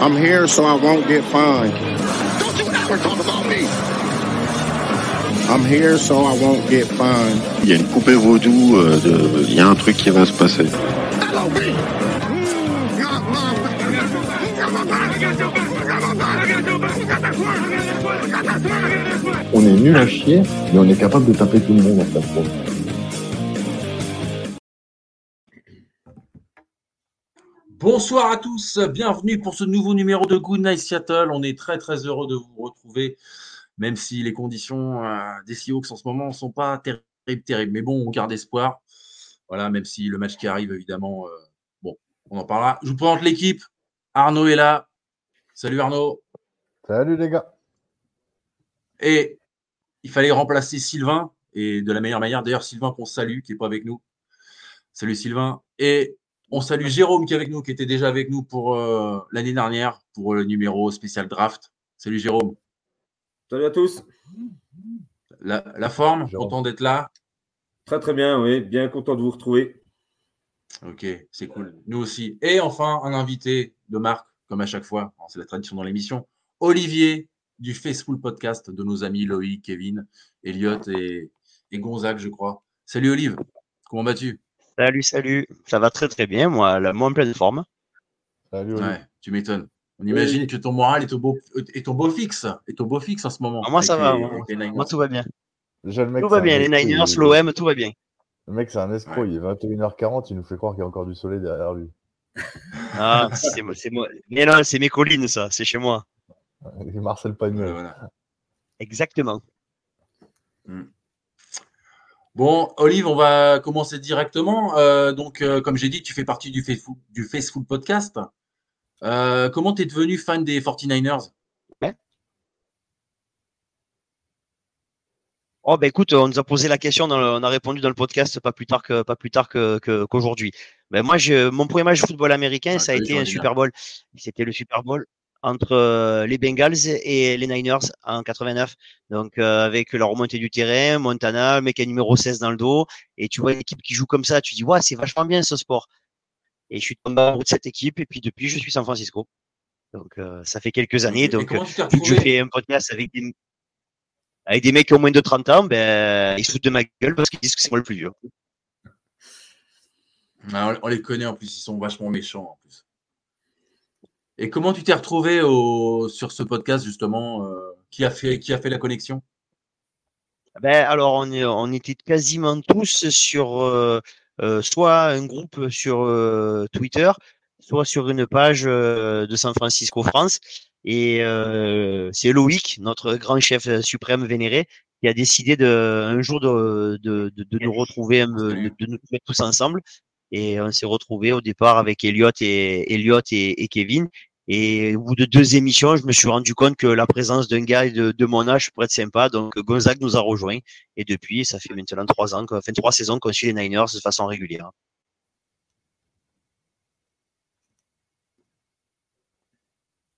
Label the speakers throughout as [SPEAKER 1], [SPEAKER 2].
[SPEAKER 1] I'm here so I won't get fined.
[SPEAKER 2] Don't you ever talk about me.
[SPEAKER 1] I'm here so I won't get fined.
[SPEAKER 3] Il y a une poupée vaudou, euh, de- il y a un truc qui va se passer.
[SPEAKER 4] On est nul à chier, mais on est capable de taper tout le monde en fait.
[SPEAKER 5] Bonsoir à tous, bienvenue pour ce nouveau numéro de Good Night Seattle. On est très très heureux de vous retrouver, même si les conditions euh, des Seahawks en ce moment ne sont pas terribles, terribles. Mais bon, on garde espoir. Voilà, même si le match qui arrive, évidemment, euh, bon, on en parlera. Je vous présente l'équipe. Arnaud est là. Salut Arnaud.
[SPEAKER 4] Salut les gars.
[SPEAKER 5] Et il fallait remplacer Sylvain, et de la meilleure manière. D'ailleurs, Sylvain qu'on salue, qui n'est pas avec nous. Salut Sylvain. Et on salue Jérôme qui est avec nous, qui était déjà avec nous pour euh, l'année dernière, pour le numéro spécial draft. Salut Jérôme.
[SPEAKER 6] Salut à tous.
[SPEAKER 5] La, la forme,
[SPEAKER 4] Jérôme.
[SPEAKER 5] content d'être là?
[SPEAKER 6] Très très bien, oui. Bien content de vous retrouver.
[SPEAKER 5] Ok, c'est cool. Nous aussi. Et enfin, un invité de marque, comme à chaque fois. Alors, C'est la tradition dans l'émission. Olivier du Facebook Podcast de nos amis Loïc, Kevin, Elliot et, et Gonzague, je crois. Salut Olive. Comment vas-tu?
[SPEAKER 7] Salut, salut. Ça va très très bien, moi, la- moi en pleine forme.
[SPEAKER 4] Salut.
[SPEAKER 5] Ouais, tu m'étonnes. On imagine que ton moral est au beau, est au beau fixe, est au beau fixe en ce moment.
[SPEAKER 7] Ah, moi, ça va,
[SPEAKER 5] les-
[SPEAKER 7] moi.
[SPEAKER 5] les.
[SPEAKER 7] Moi, tout va bien.
[SPEAKER 4] Déjà, le mec,
[SPEAKER 7] Tout va bien, les Niners,
[SPEAKER 4] il-
[SPEAKER 7] l'OM, tout va bien.
[SPEAKER 4] Le mec, c'est un escroc. Il est 21h40, il nous fait croire qu'il y a encore du soleil derrière lui.
[SPEAKER 7] Ah, c'est moi, c'est moi. Mais non, c'est mes collines, ça, c'est chez moi.
[SPEAKER 4] Marcel Pagnol.
[SPEAKER 5] voilà.
[SPEAKER 7] Exactement.
[SPEAKER 5] Bon, Olive, on va commencer directement. Euh, donc, euh, comme j'ai dit, tu fais partie du Facebook, du Facebook Podcast. Euh, comment tu es devenu fan des 49ers
[SPEAKER 7] Oh, ben écoute, on nous a posé la question, dans le- on a répondu dans le podcast pas plus tard que pas plus tard que que- qu'aujourd'hui. Ben moi, je, mon premier match de football américain, ça a été un Super Bowl. C'était le Super Bowl entre euh, les Bengals et les Niners en 89. Donc euh, avec la remontée du terrain, Montana, le mec à numéro 16 dans le dos, et tu vois une équipe qui joue comme ça, tu dis ouais, c'est vachement bien ce sport. Et je suis tombé amoureux de cette équipe, et puis depuis, je suis San Francisco. Donc euh, ça fait quelques années. Donc
[SPEAKER 5] t'es
[SPEAKER 7] vu que je fais un podcast avec des, avec des mecs qui ont moins de 30 ans, ben, ils se foutent de ma gueule parce qu'ils disent que c'est moi le plus vieux.
[SPEAKER 5] Ah, On les connaît en plus, ils sont vachement méchants en plus. Et comment tu t'es retrouvé au, sur ce podcast justement euh, qui, a fait, qui a fait la connexion?
[SPEAKER 7] Ben, alors, on, est, on était quasiment tous sur euh, euh, soit un groupe sur euh, Twitter, soit sur une page euh, de San Francisco France. Et euh, c'est Loïc, notre grand chef suprême vénéré, qui a décidé de, un jour de, de, de, de nous retrouver, de, de nous mettre tous ensemble. Et on s'est retrouvés au départ avec Elliot et, Elliot et, et Kevin. Et au bout de deux émissions, je me suis rendu compte que la présence d'un gars de, mon âge pourrait être sympa. Donc Gonzague nous a rejoints. Et depuis, ça fait maintenant trois ans, enfin trois saisons qu'on suit les Niners de façon régulière.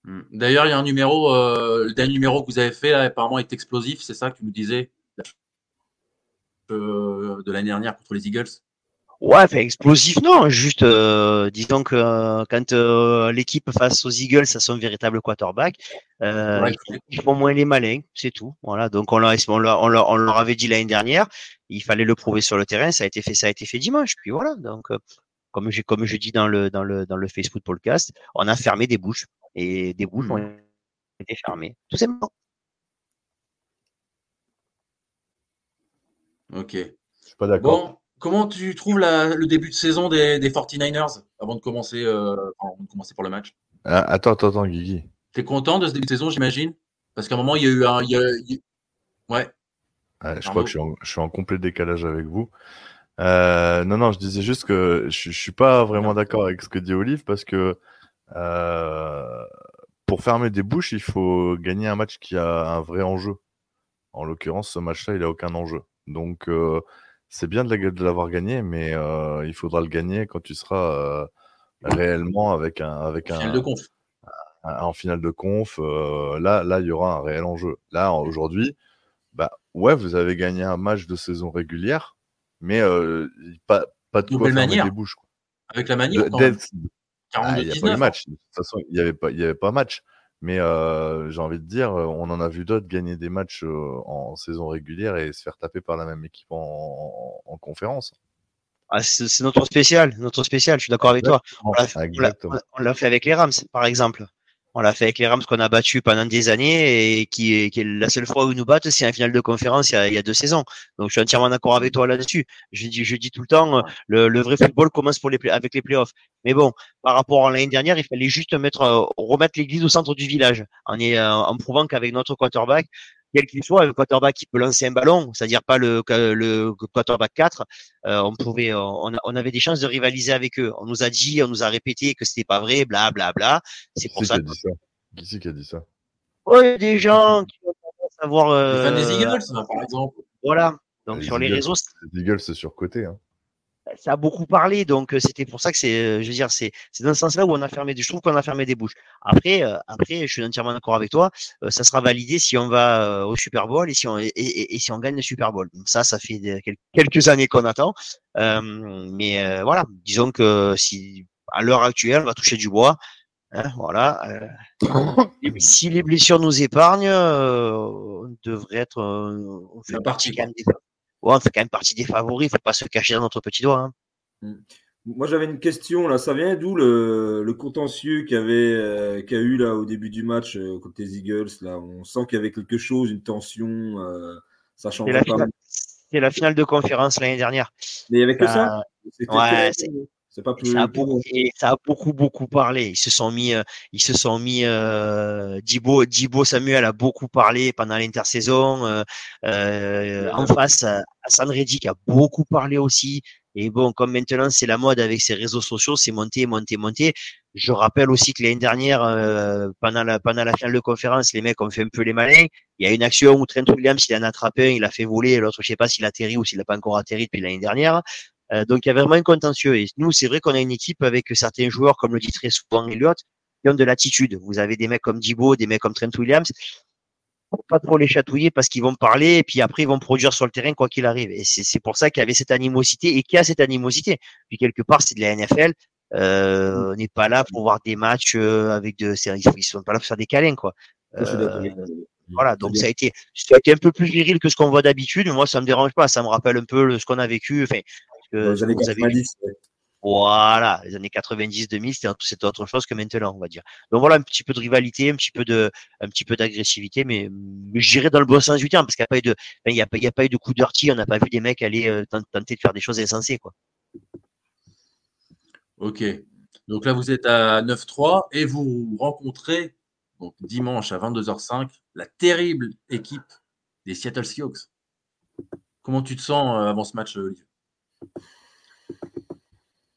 [SPEAKER 5] Hmm. D'ailleurs, il y a un numéro, euh, le dernier numéro que vous avez fait apparemment est explosif, c'est ça que tu nous disais euh, de l'année dernière contre les Eagles?
[SPEAKER 7] Ouais, enfin explosif, non. Juste, euh, disons que euh, quand euh, l'équipe face aux Eagles a son véritable quarterback, euh,
[SPEAKER 5] Ouais,
[SPEAKER 7] ils, font, moins les malins, c'est tout. Voilà. Donc on leur, on leur, on leur, on leur avait dit l'année dernière, il fallait le prouver sur le terrain. Ça a été fait, ça a été fait dimanche. Puis voilà. Donc euh, comme j'ai, comme je dis dans le, dans le, dans le Facebook podcast, on a fermé des bouches et des bouches ont été fermées. Tout simplement.
[SPEAKER 5] Ok.
[SPEAKER 4] Je suis pas d'accord.
[SPEAKER 5] Bon, comment tu trouves la- le début de saison des, des 49ers avant de commencer, euh, avant de commencer pour le match?
[SPEAKER 4] Ah, attends, attends, attends, Guigui.
[SPEAKER 5] T'es content de ce début de saison, j'imagine? Parce qu'à un moment, il y a eu un. il y a- il y a- Ouais.
[SPEAKER 8] Ouais, je crois que je suis, en, je suis en complet décalage avec vous. Euh, non, non, je disais juste que je, je suis pas vraiment d'accord avec ce que dit Olive parce que euh, pour fermer des bouches, il faut gagner un match qui a un vrai enjeu. En l'occurrence, ce match-là, il a aucun enjeu. Donc, euh, c'est bien de la- de l'avoir gagné, mais euh, il faudra le gagner quand tu seras euh, réellement avec un, avec un,
[SPEAKER 5] Finale de conf.
[SPEAKER 8] en finale de conf. euh, là, là, il y aura un réel enjeu. Là, aujourd'hui, bah ouais, vous avez gagné un match de saison régulière, mais euh, pas, pas de
[SPEAKER 5] De
[SPEAKER 8] quoi
[SPEAKER 5] manière.
[SPEAKER 8] des bouches. quoi.
[SPEAKER 5] Avec la manière,
[SPEAKER 8] De-
[SPEAKER 5] quand même.
[SPEAKER 8] d'être- ah, Il n'y a pas eu
[SPEAKER 5] 42-19.
[SPEAKER 8] match. De toute façon, il n'y avait, pas- il y avait pas match. Mais euh, j'ai envie de dire, euh, on en a vu d'autres gagner des matchs euh, en saison régulière et se faire taper par la même équipe en, en- en conférence.
[SPEAKER 7] Ah, c'est notre spécial, notre spécial, je suis d'accord avec toi. On l'a fait avec les Rams, par exemple. On l'a fait avec les Rams qu'on a battu pendant des années et qui est, qui est la seule fois où ils nous battent, c'est en finale de conférence il y a, il y a deux saisons. Donc je suis entièrement d'accord avec toi là-dessus. Je dis, je dis tout le temps, le, le vrai football commence pour les play- avec les playoffs. Mais bon, par rapport à l'année dernière, il fallait juste mettre, euh, remettre l'église au centre du village en, est, en prouvant qu'avec notre quarterback, quel qu'il soit, le quarterback qui peut lancer un ballon, c'est-à-dire pas le, le quarterback 4, euh, on pouvait, euh, on, a- on avait des chances de rivaliser avec eux. On nous a dit, on nous a répété que c'était pas vrai, bla bla bla. C'est
[SPEAKER 8] Qui
[SPEAKER 7] pour
[SPEAKER 8] c'est
[SPEAKER 7] ça
[SPEAKER 8] qui a
[SPEAKER 7] que
[SPEAKER 8] dit ça? Qui c'est qui a dit ça?
[SPEAKER 7] Oh, il y a des gens qui ont tendance à voir.
[SPEAKER 5] Les fans des
[SPEAKER 7] euh,
[SPEAKER 5] Eagles, ça, par exemple.
[SPEAKER 7] Voilà. Donc
[SPEAKER 8] Les
[SPEAKER 7] sur les réseaux,
[SPEAKER 8] Les Eagles, c'est surcoté. Hein.
[SPEAKER 7] Ça a beaucoup parlé. Donc c'était pour ça que c'est, je veux dire, c'est, c'est dans ce sens-là où on a fermé des, je trouve qu'on a fermé des bouches. Après, euh, après, je suis entièrement d'accord avec toi. euh, ça sera validé si on va euh, au Super Bowl et si on et, et- et si on gagne le Super Bowl. Donc ça, ça fait des- quelques années qu'on attend. Euh, mais euh, voilà, disons que si à l'heure actuelle, on va toucher du bois. Hein, voilà. euh, si les blessures nous épargnent, euh, on devrait être. euh, on fait partie, quand même des, on fait quand même partie des favoris. Il faut pas se cacher dans notre petit doigt. Hein.
[SPEAKER 6] Moi, j'avais une question là. Ça vient d'où le, le contentieux qu'il y avait, euh, qu'il y a eu là au début du match euh, contre les Eagles là? On sent qu'il y avait quelque chose, une tension. euh, ça
[SPEAKER 7] C'est
[SPEAKER 6] changeait
[SPEAKER 7] la,
[SPEAKER 6] pas.
[SPEAKER 7] finale- c'est la finale de conférence l'année dernière.
[SPEAKER 6] Mais il y avait que
[SPEAKER 7] Ça- ouais, c'est-
[SPEAKER 6] pas
[SPEAKER 7] Et
[SPEAKER 6] plus.
[SPEAKER 7] ça a beaucoup, et ça a beaucoup, beaucoup parlé. Ils se sont mis, euh, ils se sont mis, euh, Dibo, Dibo Samuel a beaucoup parlé pendant l'intersaison. Euh, euh, en face, Hassan Reddick a beaucoup parlé aussi. Et bon, comme maintenant c'est la mode avec ses réseaux sociaux, c'est monté, monté, monté. Je rappelle aussi que l'année dernière, euh, pendant la pendant la finale de conférence, les mecs ont fait un peu les malins. Il y a une action où Trent Williams il en a attrapé un, il a fait voler, et l'autre je sais pas s'il a atterri ou s'il n'a pas encore atterri depuis l'année dernière. Euh, donc il y a vraiment un contentieux. Et nous, c'est vrai qu'on a une équipe avec certains joueurs, comme le dit très souvent Elliott, qui ont de l'attitude. Vous avez des mecs comme Dibo, des mecs comme Trent Williams. Faut pas trop les chatouiller parce qu'ils vont parler et puis après ils vont produire sur le terrain quoi qu'il arrive. Et c'est pour ça qu'il y avait cette animosité et qu'il y a cette animosité. Puis quelque part, c'est de la NFL. Euh, on n'est pas là pour voir des matchs euh, avec de ils ils sont pas là pour faire des câlins quoi. Euh, voilà, donc ça a été, ça a été un peu plus viril que ce qu'on voit d'habitude. Moi, ça me dérange pas. Ça me rappelle un peu le- ce qu'on a vécu. Enfin, que-
[SPEAKER 6] les années
[SPEAKER 7] vous avez
[SPEAKER 6] 90. ouais.
[SPEAKER 7] voilà, les années 90-2000, c'était un- c'était autre chose que maintenant, on va dire. Donc voilà, un petit peu de rivalité, un petit peu de, un petit peu d'agressivité, mais, mais je dirais dans le bon sens du terme, parce qu'il n'y a pas eu de, il y a, pas- il y a pas eu de coup dirty, on n'a pas vu des mecs aller euh, tent- tenter de faire des choses insensées, quoi.
[SPEAKER 5] Ok. Donc là, vous êtes à 9-3 et vous rencontrez donc, dimanche à 22h05 la terrible équipe des Seattle Seahawks. Comment tu te sens euh, avant ce match, Olivier?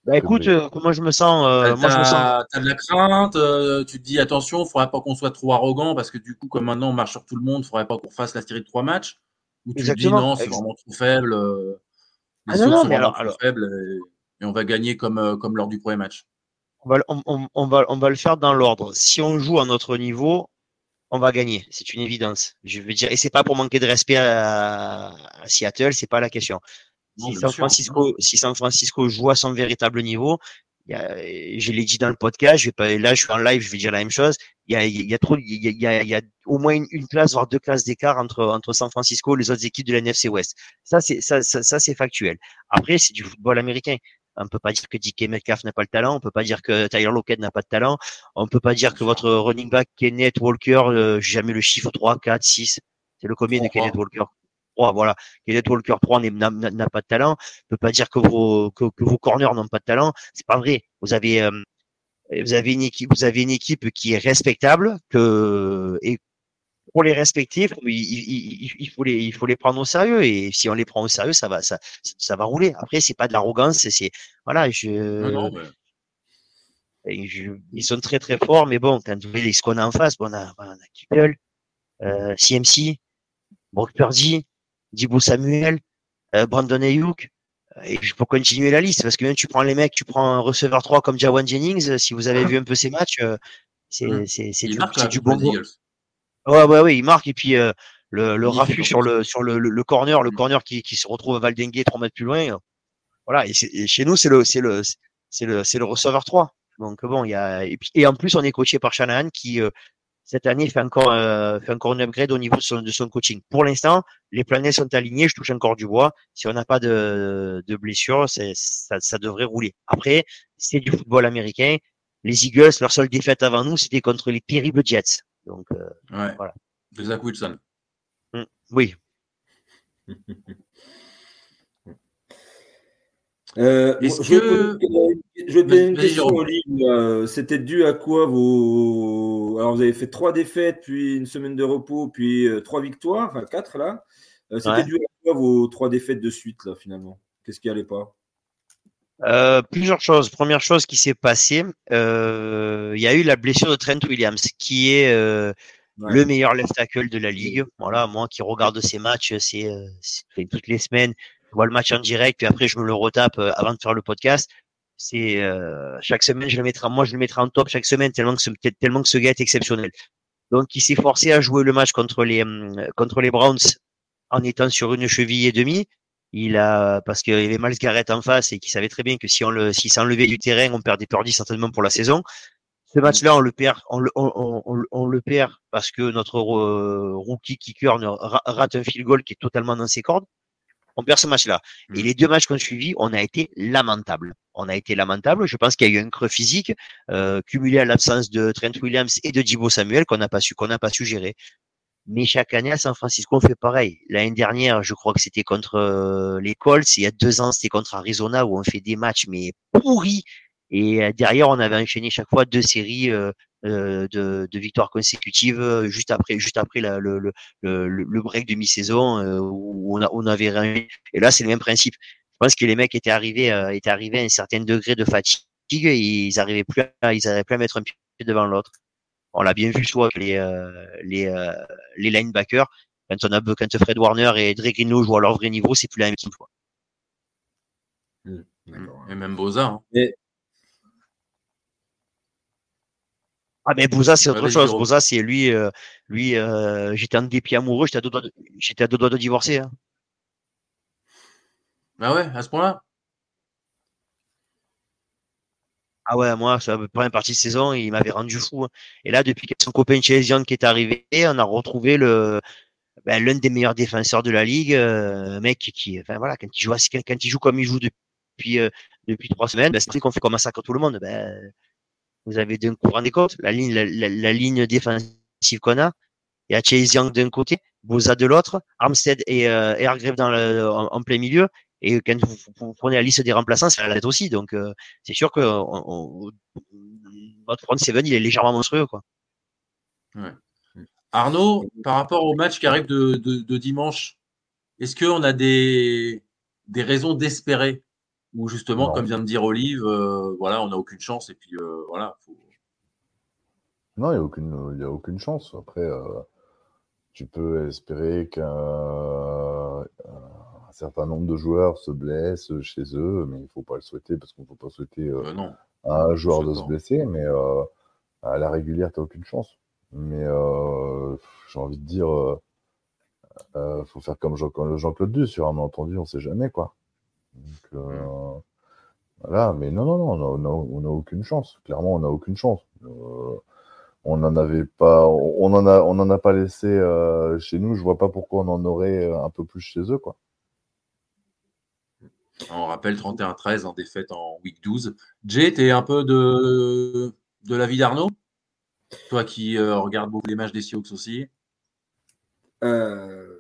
[SPEAKER 7] Bah écoute, euh, comment je me sens, euh, moi je me sens.
[SPEAKER 5] t'as de la crainte, euh, tu te dis attention, il ne faudrait pas qu'on soit trop arrogant parce que du coup, comme maintenant on marche sur tout le monde, il ne faudrait pas qu'on fasse la série de trois matchs. Ou tu te dis non, c'est vraiment trop faible. euh, les
[SPEAKER 7] Ah non,
[SPEAKER 5] Seahawks
[SPEAKER 7] non,
[SPEAKER 5] sont
[SPEAKER 7] mais
[SPEAKER 5] vraiment
[SPEAKER 7] alors-
[SPEAKER 5] trop
[SPEAKER 7] alors-
[SPEAKER 5] faibles et, et on va gagner comme, euh, comme lors du premier match.
[SPEAKER 7] On va, le- on, on- on va, on va le faire dans l'ordre. Si on joue à notre niveau, on va gagner. C'est une évidence. Je veux dire, et c'est pas pour manquer de respect à, à Seattle, c'est pas la question. Si San. Francisco, si San Francisco joue à son véritable niveau, y a, je l'ai dit dans le podcast, je vais pas, là, je suis en live, je vais dire la même chose. Il y a, il y a trop, il y a, il y a, il y a au moins une, une classe, voire deux classes d'écart entre, entre San Francisco et les autres équipes de la NFC West. Ça, c'est, ça, ça, ça, c'est factuel. Après, c'est du football américain. On peut pas dire que DK Metcalf n'a pas le talent. On peut pas dire que Tyler Lockett n'a pas de talent. On peut pas dire que votre running back Kenneth Walker, euh, j'ai jamais le chiffre 3, 4, 6. C'est le combien de. Kenneth Walker? 3, voilà. Kenneth Walker 3 n'est- n'a pas de talent. On peut pas dire que vos, que, que vos corners n'ont pas de talent. C'est pas vrai. Vous avez, euh, vous avez une équipe, vous avez une équipe qui est respectable, que, et pour les respecter, il, il, il, faut les, il faut les prendre au sérieux. Et si on les prend au sérieux, ça va, ça, ça va rouler. Après, c'est pas de l'arrogance, c'est voilà, je,
[SPEAKER 5] Non, non, mais-
[SPEAKER 7] et je- ils sont très très forts, mais bon, quand vous voyez ce qu'on a en face, bon, on a, on a Kittle, euh, CMC, Brock Purdy, Dibo Samuel, euh, Brandon Ayuk. Et je peux continuer la liste parce que même tu prends les mecs, tu prends un receveur 3 comme Jawan Jennings, euh, si vous avez vu un peu ces matchs, euh, c'est c'est c'est
[SPEAKER 5] Il
[SPEAKER 7] du,
[SPEAKER 5] marque
[SPEAKER 7] du.
[SPEAKER 5] Eagles.
[SPEAKER 7] Ouais, ouais, ouais, il marque et puis euh, le, le raffut sur le sur le, le, le corner, le
[SPEAKER 5] Mm.
[SPEAKER 7] corner qui, qui se retrouve à Valdengue 3 mètres plus loin. euh, Voilà, et, c'est- et chez nous c'est le c'est le c'est le c'est le receveur 3. Donc bon, il y a et, puis, et en plus on est coaché par Shanahan qui euh, cette année fait encore euh, fait encore une upgrade au niveau de son, de son coaching. Pour l'instant, les planètes sont alignées, je touche encore du bois. Si on n'a pas de, de blessure, ça, ça devrait rouler. Après, c'est du football américain. Les Eagles, leur seule défaite avant nous, c'était contre les terribles Jets. Donc euh,
[SPEAKER 5] Ouais.
[SPEAKER 7] Voilà.
[SPEAKER 5] Zach Wilson.
[SPEAKER 7] oui,
[SPEAKER 6] Euh,
[SPEAKER 5] Est-ce que-
[SPEAKER 6] je vais te poser
[SPEAKER 5] Vas-y,
[SPEAKER 6] une question. Olive. Euh, C'était dû à quoi vos. Alors, vous avez fait trois défaites, puis une semaine de repos, puis euh, trois victoires, enfin quatre là. C'était
[SPEAKER 7] Ouais.
[SPEAKER 6] dû à quoi vos trois défaites de suite, là, finalement? Qu'est-ce qui allait pas?
[SPEAKER 7] Euh, plusieurs choses. Première chose qui s'est passée, euh, il y a eu la blessure de Trent Williams, qui est euh,
[SPEAKER 6] Ouais.
[SPEAKER 7] le meilleur left tackle de la ligue. Voilà, moi qui regarde ces matchs, c'est toutes les semaines, je vois le match en direct, puis après je me le retape euh, avant de faire le podcast. C'est euh, chaque semaine, je le mettrai, moi je le mettrai en top chaque semaine tellement que ce, tellement que ce gars est exceptionnel. Donc il s'est forcé à jouer le match contre les hum, contre les Browns en étant sur une cheville et demie. Il a parce qu'il y avait Miles Garrett en face et qu'il savait très bien que si on le s'il s'enlevait du terrain, on perdait Purdy certainement pour la saison. Ce match-là, on le perd, on le, on, on- on- le perd parce que notre euh, rookie kicker rate un field goal qui est totalement dans ses cordes. On perd ce match-là. Et
[SPEAKER 5] Mm.
[SPEAKER 7] les deux matchs qu'on suivi, on a été lamentable. On a été lamentable. Je pense qu'il y a eu un creux physique euh, cumulé à l'absence de Trent Williams et de Dibo Samuel qu'on n'a pas su qu'on n'a pas su gérer. Mais chaque année à San Francisco, on fait pareil. L'année dernière, je crois que c'était contre euh, les Colts. Il y a deux ans, c'était contre Arizona où on fait des matchs mais pourris. Et euh, derrière, on avait enchaîné chaque fois deux séries euh, de, de victoires consécutives euh, juste après, juste après la- le, le, le, le break de mi-saison euh, où on, a, on avait rien. Et là, c'est le même principe. Je pense que les mecs étaient arrivés, euh, étaient arrivés à un certain degré de fatigue et ils arrivaient plus, à, ils arrivaient plus à mettre un pied devant l'autre. On l'a bien vu soit avec les euh, les euh, les linebackers quand on a quand Fred Warner et Dre Greenlow jouent à leur vrai niveau, c'est plus la même équipe. quoi.
[SPEAKER 6] D'accord.
[SPEAKER 5] Et même Boza. hein.
[SPEAKER 7] Ah mais Bouza c'est autre chose. Bouza c'est lui euh, lui euh, j'étais en dépit amoureux, j'étais à deux doigts de, j'étais à deux doigts de divorcer. hein.
[SPEAKER 5] Ah ouais, à ce point-là
[SPEAKER 7] Ah ouais, moi, sur la première partie de saison, il m'avait rendu fou. hein. Et là, depuis que son copain Young qui est arrivé, on a retrouvé le ben, l'un des meilleurs défenseurs de la ligue, euh, un mec qui, enfin voilà, quand il joue, quand, quand il joue comme il joue depuis euh, depuis trois semaines, ben, c'est qu'on fait comme un sac à tout le monde. Ben, vous avez d'un coup, rendez compte, la ligne, la, la- la ligne défensive qu'on a, il y a Chase d'un côté, Boza de l'autre, Armstead et, euh, dans le, en, plein milieu. Et quand vous, prenez la liste des remplaçants, c'est la lettre aussi. Donc, euh, c'est sûr que on, on- notre front seven, il est légèrement monstrueux, quoi.
[SPEAKER 5] Arnaud, par rapport au match qui arrive de, de- de dimanche, est-ce qu'on a des, des raisons d'espérer Ou justement,
[SPEAKER 8] Non.
[SPEAKER 5] comme vient de dire Olive, euh, voilà, on n'a aucune chance et puis euh, voilà. faut-
[SPEAKER 8] Non, il n'y a, aucune- il y a aucune chance. Après, euh, tu peux espérer qu'un un certain nombre de joueurs se blessent chez eux, mais il ne faut pas le souhaiter parce qu'on ne peut pas souhaiter
[SPEAKER 5] non.
[SPEAKER 8] à un joueur de se blesser, mais à la régulière, tu n'as aucune chance. Mais j'ai envie de dire, euh, faut faire comme Jean- Jean-Claude Duss, sur un malentendu, on ne sait jamais, quoi. Donc, euh, voilà, mais non, non, non, on n'a on a aucune chance. Clairement, on n'a aucune chance. Euh, on n'en avait pas, on en a, on en a pas laissé euh, chez nous. Je vois pas pourquoi on en aurait un peu plus chez eux, quoi.
[SPEAKER 5] On rappelle 31-13 en défaite en week 12. Jay, tu es un peu de, de l'avis d'Arnaud? Toi qui euh, regardes beaucoup les matchs des Sioux aussi?
[SPEAKER 6] Euh,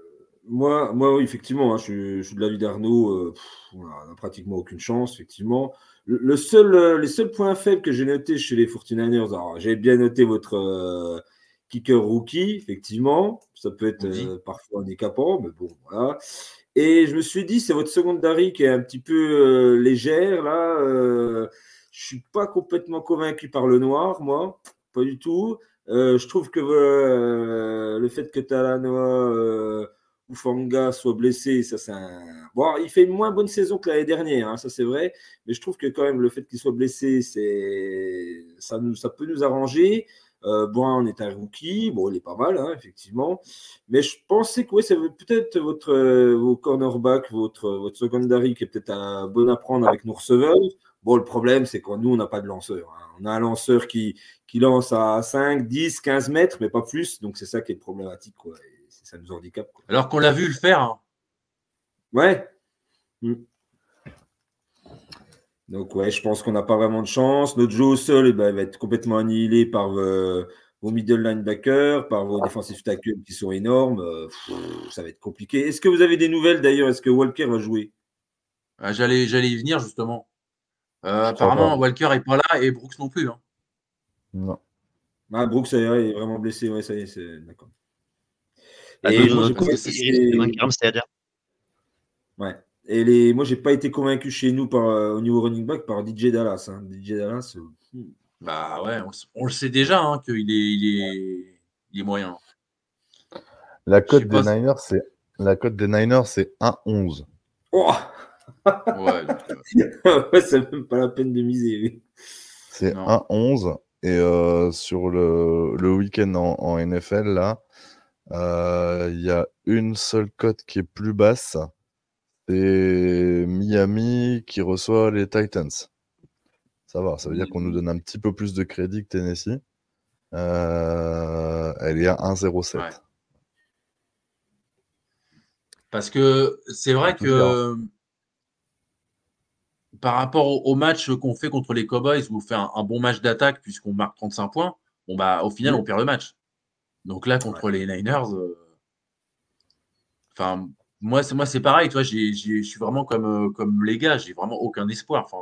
[SPEAKER 6] moi, moi, oui, effectivement, hein, je, suis- je suis de l'avis d'Arnaud. euh, on n'a pratiquement aucune chance, effectivement. Le, le seul, euh, les seuls points faibles que j'ai notés chez les 49ers, alors j'ai bien noté votre euh, kicker rookie, effectivement. Ça peut être euh, parfois handicapant, mais bon, voilà. Et je me suis dit, c'est votre secondary qui est un petit peu légère, là. Je suis pas complètement convaincu par le noir, moi. Pas du tout. Je trouve que le fait que Talanoa euh, Ufanga soit blessé, ça c'est un. Bon, il fait une moins bonne saison que l'année dernière, hein, ça c'est vrai. Mais je trouve que quand même le fait qu'il soit blessé, c'est ça, ça peut nous arranger. Euh, bon, on est un rookie, bon, il est pas mal, hein, effectivement. Mais je pensais que ouais, c'est peut-être votre euh, vos votre votre secondary qui est peut-être un bon à prendre avec nos receveurs. Bon, le problème, c'est que nous, on n'a pas de lanceur. hein. On a un lanceur qui, qui lance à 5, 10, 15 mètres, mais pas plus. Donc, c'est ça qui est problématique. Quoi. Ça nous handicape. Quoi.
[SPEAKER 5] Alors qu'on l'a vu le faire. hein.
[SPEAKER 6] Ouais. Mm. Donc, ouais, je pense qu'on n'a pas vraiment de chance. Notre jeu au sol, eh ben, il va être complètement annihilé par euh, vos middle linebackers, par vos defensive tackles qui sont énormes. Euh, pff, ça va être compliqué. Est-ce que vous avez des nouvelles d'ailleurs? Est-ce que Walker va jouer
[SPEAKER 5] Ah, J'allais j'allais y venir justement. Euh, apparemment. Walker est pas là et Brooks non plus. hein.
[SPEAKER 8] Non.
[SPEAKER 6] Ah, Brooks, il est vraiment blessé. Ouais, ça y est, c'est d'accord.
[SPEAKER 7] Ah,
[SPEAKER 6] Et moi,
[SPEAKER 7] risque de manquer Armstead.
[SPEAKER 6] Ouais. Et les... moi, j'ai pas été convaincu chez nous par, euh, au niveau running back par DJ Dallas. hein. DJ Dallas, euh,
[SPEAKER 5] Bah ouais, on, on le sait déjà hein, qu'il est, il est, il est moyen.
[SPEAKER 8] La
[SPEAKER 5] Je
[SPEAKER 8] cote des
[SPEAKER 5] pas
[SPEAKER 8] Niners, c'est la cote des Niners, c'est 1-11.
[SPEAKER 6] Oh
[SPEAKER 5] Ouais, euh,
[SPEAKER 6] Ouais, c'est même pas la peine de miser. oui.
[SPEAKER 8] C'est
[SPEAKER 5] Non.
[SPEAKER 8] 1-11. Et euh, sur le, le week-end en, en NFL, là, euh, il y a une seule cote qui est plus basse. C'est Miami qui reçoit les Titans. Ça va, ça veut dire qu'on nous donne un petit peu plus de crédit que Tennessee. Euh, elle est à 1,07.
[SPEAKER 5] Ouais. Parce que c'est vrai que euh, par rapport au, au match qu'on fait contre les Cowboys, où on fait un, un bon match d'attaque puisqu'on marque 35 points, bon bah au final on perd le match. Donc là contre les Niners, euh, enfin moi c'est moi c'est pareil, toi j'ai, j'ai- je suis vraiment comme euh, comme les gars, j'ai vraiment aucun espoir. Enfin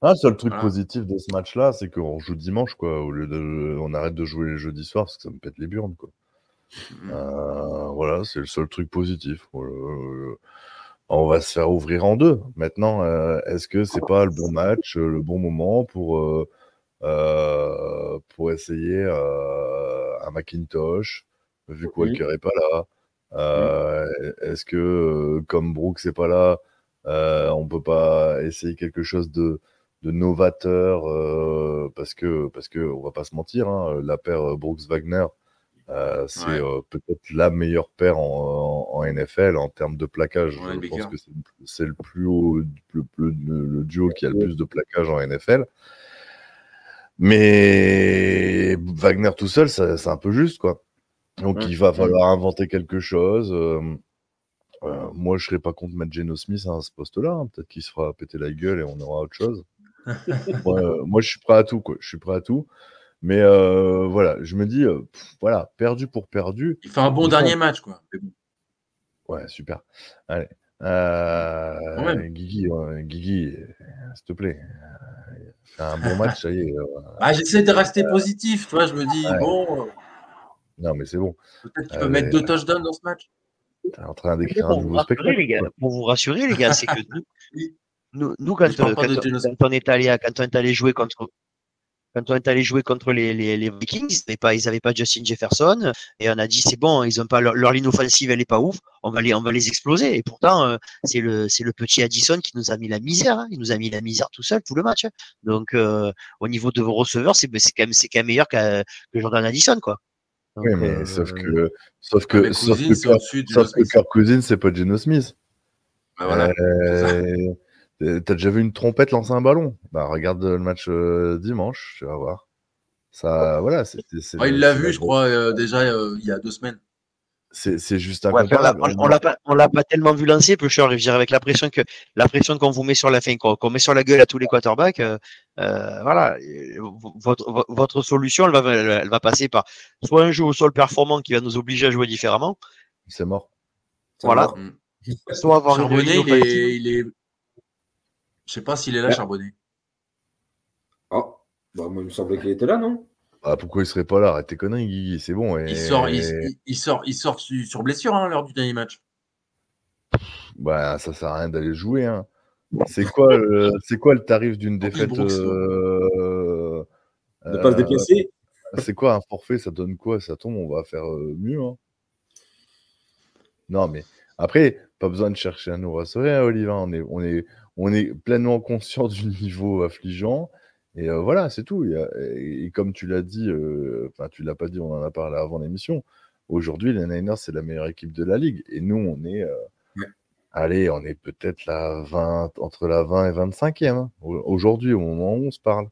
[SPEAKER 8] Ah, le seul truc
[SPEAKER 5] Voilà.
[SPEAKER 8] positif de ce match-là, c'est qu'on joue dimanche, quoi. Au lieu de, on arrête de jouer les jeudis soirs parce que ça me pète les burnes, quoi.
[SPEAKER 5] Mm.
[SPEAKER 8] Euh, voilà, c'est le seul truc positif. Euh, on va se faire ouvrir en deux. Maintenant, euh, est-ce que c'est pas le bon match, le bon moment pour euh, pour essayer euh, un Macintosh, vu que Walker est pas là. Euh, Est-ce que comme Brooks n'est pas là, on peut pas essayer quelque chose de de novateur parce que parce que on va pas se mentir, hein, la paire Brooks Wagner, c'est
[SPEAKER 5] Ouais.
[SPEAKER 8] peut-être la meilleure paire en, en, en NFL en termes de plaquage.
[SPEAKER 5] Ouais,
[SPEAKER 8] Je
[SPEAKER 5] Baker.
[SPEAKER 8] pense que c'est le- plus haut, le- le duo qui a le plus de plaquage en NFL. Mais Wagner tout seul, c'est un peu juste, quoi. Donc
[SPEAKER 6] Ouais.
[SPEAKER 8] il va falloir inventer quelque chose. euh, euh, moi, je serais pas contre mettre Geno Smith à ce poste-là. hein. Peut-être qu'il se fera péter la gueule et on aura autre chose. moi, euh, moi, je suis prêt à tout, quoi. Je suis prêt à tout. Mais euh, voilà, je me dis, euh, pff, voilà, perdu pour perdu.
[SPEAKER 5] il fait un bon
[SPEAKER 8] Il
[SPEAKER 5] dernier match quoi.
[SPEAKER 8] Ouais, super. Allez. Euh. Guigui, ouais, Guigui, euh, s'il te plaît. euh, Fais un bon match, ça y est. euh,
[SPEAKER 5] Ah, j'essaie de rester positif, tu vois, je me dis
[SPEAKER 8] Ouais.
[SPEAKER 5] bon, euh,
[SPEAKER 8] non, mais c'est bon.
[SPEAKER 5] peut-être qu'il
[SPEAKER 8] Euh,
[SPEAKER 5] peut mettre deux touchdowns dans ce match.
[SPEAKER 8] T'es en train d'écrire un
[SPEAKER 7] Pour vous,
[SPEAKER 8] nouveau
[SPEAKER 7] rassurer,
[SPEAKER 8] spectacle.
[SPEAKER 7] les gars,
[SPEAKER 8] quoi.
[SPEAKER 7] pour vous rassurer, les gars, c'est que nous, nous, nous, quand, euh, quand, quand on est allé, à- quand on est allé jouer contre, quand on est allé jouer contre les, les, les Vikings, ils n'avaient pas, ils avaient pas Justin Jefferson, et on a dit c'est bon, ils ont pas leur, leur ligne offensive, elle est pas ouf, on va les, on va les exploser. Et pourtant, euh, c'est le, c'est le petit Addison qui nous a mis la misère, hein. il nous a mis la misère tout seul tout le match. hein. Donc, euh, au niveau de vos receveurs, c'est, c'est quand même, c'est quand même meilleur qu'à- que Jordan Addison, quoi. Donc,
[SPEAKER 8] Oui, mais
[SPEAKER 7] euh,
[SPEAKER 8] sauf que, sauf que,
[SPEAKER 5] Avec
[SPEAKER 8] sauf que, Kirk- sauf
[SPEAKER 5] Geno
[SPEAKER 8] que
[SPEAKER 5] Smith.
[SPEAKER 8] Kirk Cousins, c'est pas Geno Smith.
[SPEAKER 5] Bah, voilà.
[SPEAKER 8] Euh, euh, T'as déjà vu une trompette lancer un ballon? Bah regarde le match euh, dimanche, tu vas voir. Ça, voilà, c'est c'est- c'est
[SPEAKER 5] Ouais, il l'a vu, je crois, euh, déjà euh, il y a deux semaines.
[SPEAKER 8] C'est c'est juste
[SPEAKER 7] on l'a-
[SPEAKER 8] incomparable.
[SPEAKER 7] on, on l'a pas, on l'a pas tellement vu lancer, Pusher. Je veux dire, avec la pression que, la pression qu'on vous met sur la fin, qu'on qu'on met sur la gueule à tous les quarterbacks, euh, euh, voilà, euh, votre, vo- votre solution, elle va, elle va- passer par soit un jeu au sol performant qui va nous obliger à jouer différemment,
[SPEAKER 8] C'est mort.
[SPEAKER 7] Voilà.
[SPEAKER 6] va.
[SPEAKER 5] Mm.
[SPEAKER 7] soit avoir une ligne
[SPEAKER 5] il est, il est. Je sais pas s'il est là,
[SPEAKER 6] Ouais.
[SPEAKER 5] Charbonnet.
[SPEAKER 6] Ah, bah, moi, il me semblait qu'il était là, non?
[SPEAKER 8] Ah, pourquoi il serait pas là? Arrête tes conneries, Guigui, c'est bon. Et...
[SPEAKER 5] Il sort, il, il- il sort, il sort su- sur blessure hein, lors du dernier match.
[SPEAKER 8] Bah, ça sert à rien d'aller jouer. Hein. C'est quoi, le... c'est quoi le tarif d'une défaite euh,
[SPEAKER 6] Ne pas se
[SPEAKER 8] euh,
[SPEAKER 6] déplacer.
[SPEAKER 8] C'est quoi un forfait? Ça donne quoi? Ça tombe, on va faire euh, mieux. hein. Non, mais après, pas besoin de chercher à nous rassurer, hein, hein. On, est, on, est, on est pleinement conscient du niveau affligeant. Et euh, voilà, c'est tout. Et, et comme tu l'as dit, euh, enfin, tu l'as pas dit, on en a parlé avant l'émission. Aujourd'hui, les Niners, c'est la meilleure équipe de la ligue. Et nous, on est. euh,
[SPEAKER 6] Ouais.
[SPEAKER 8] Allez, on est peut-être la 20, entre la 20 et 25e. hein. Au- Aujourd'hui, au moment où on se parle.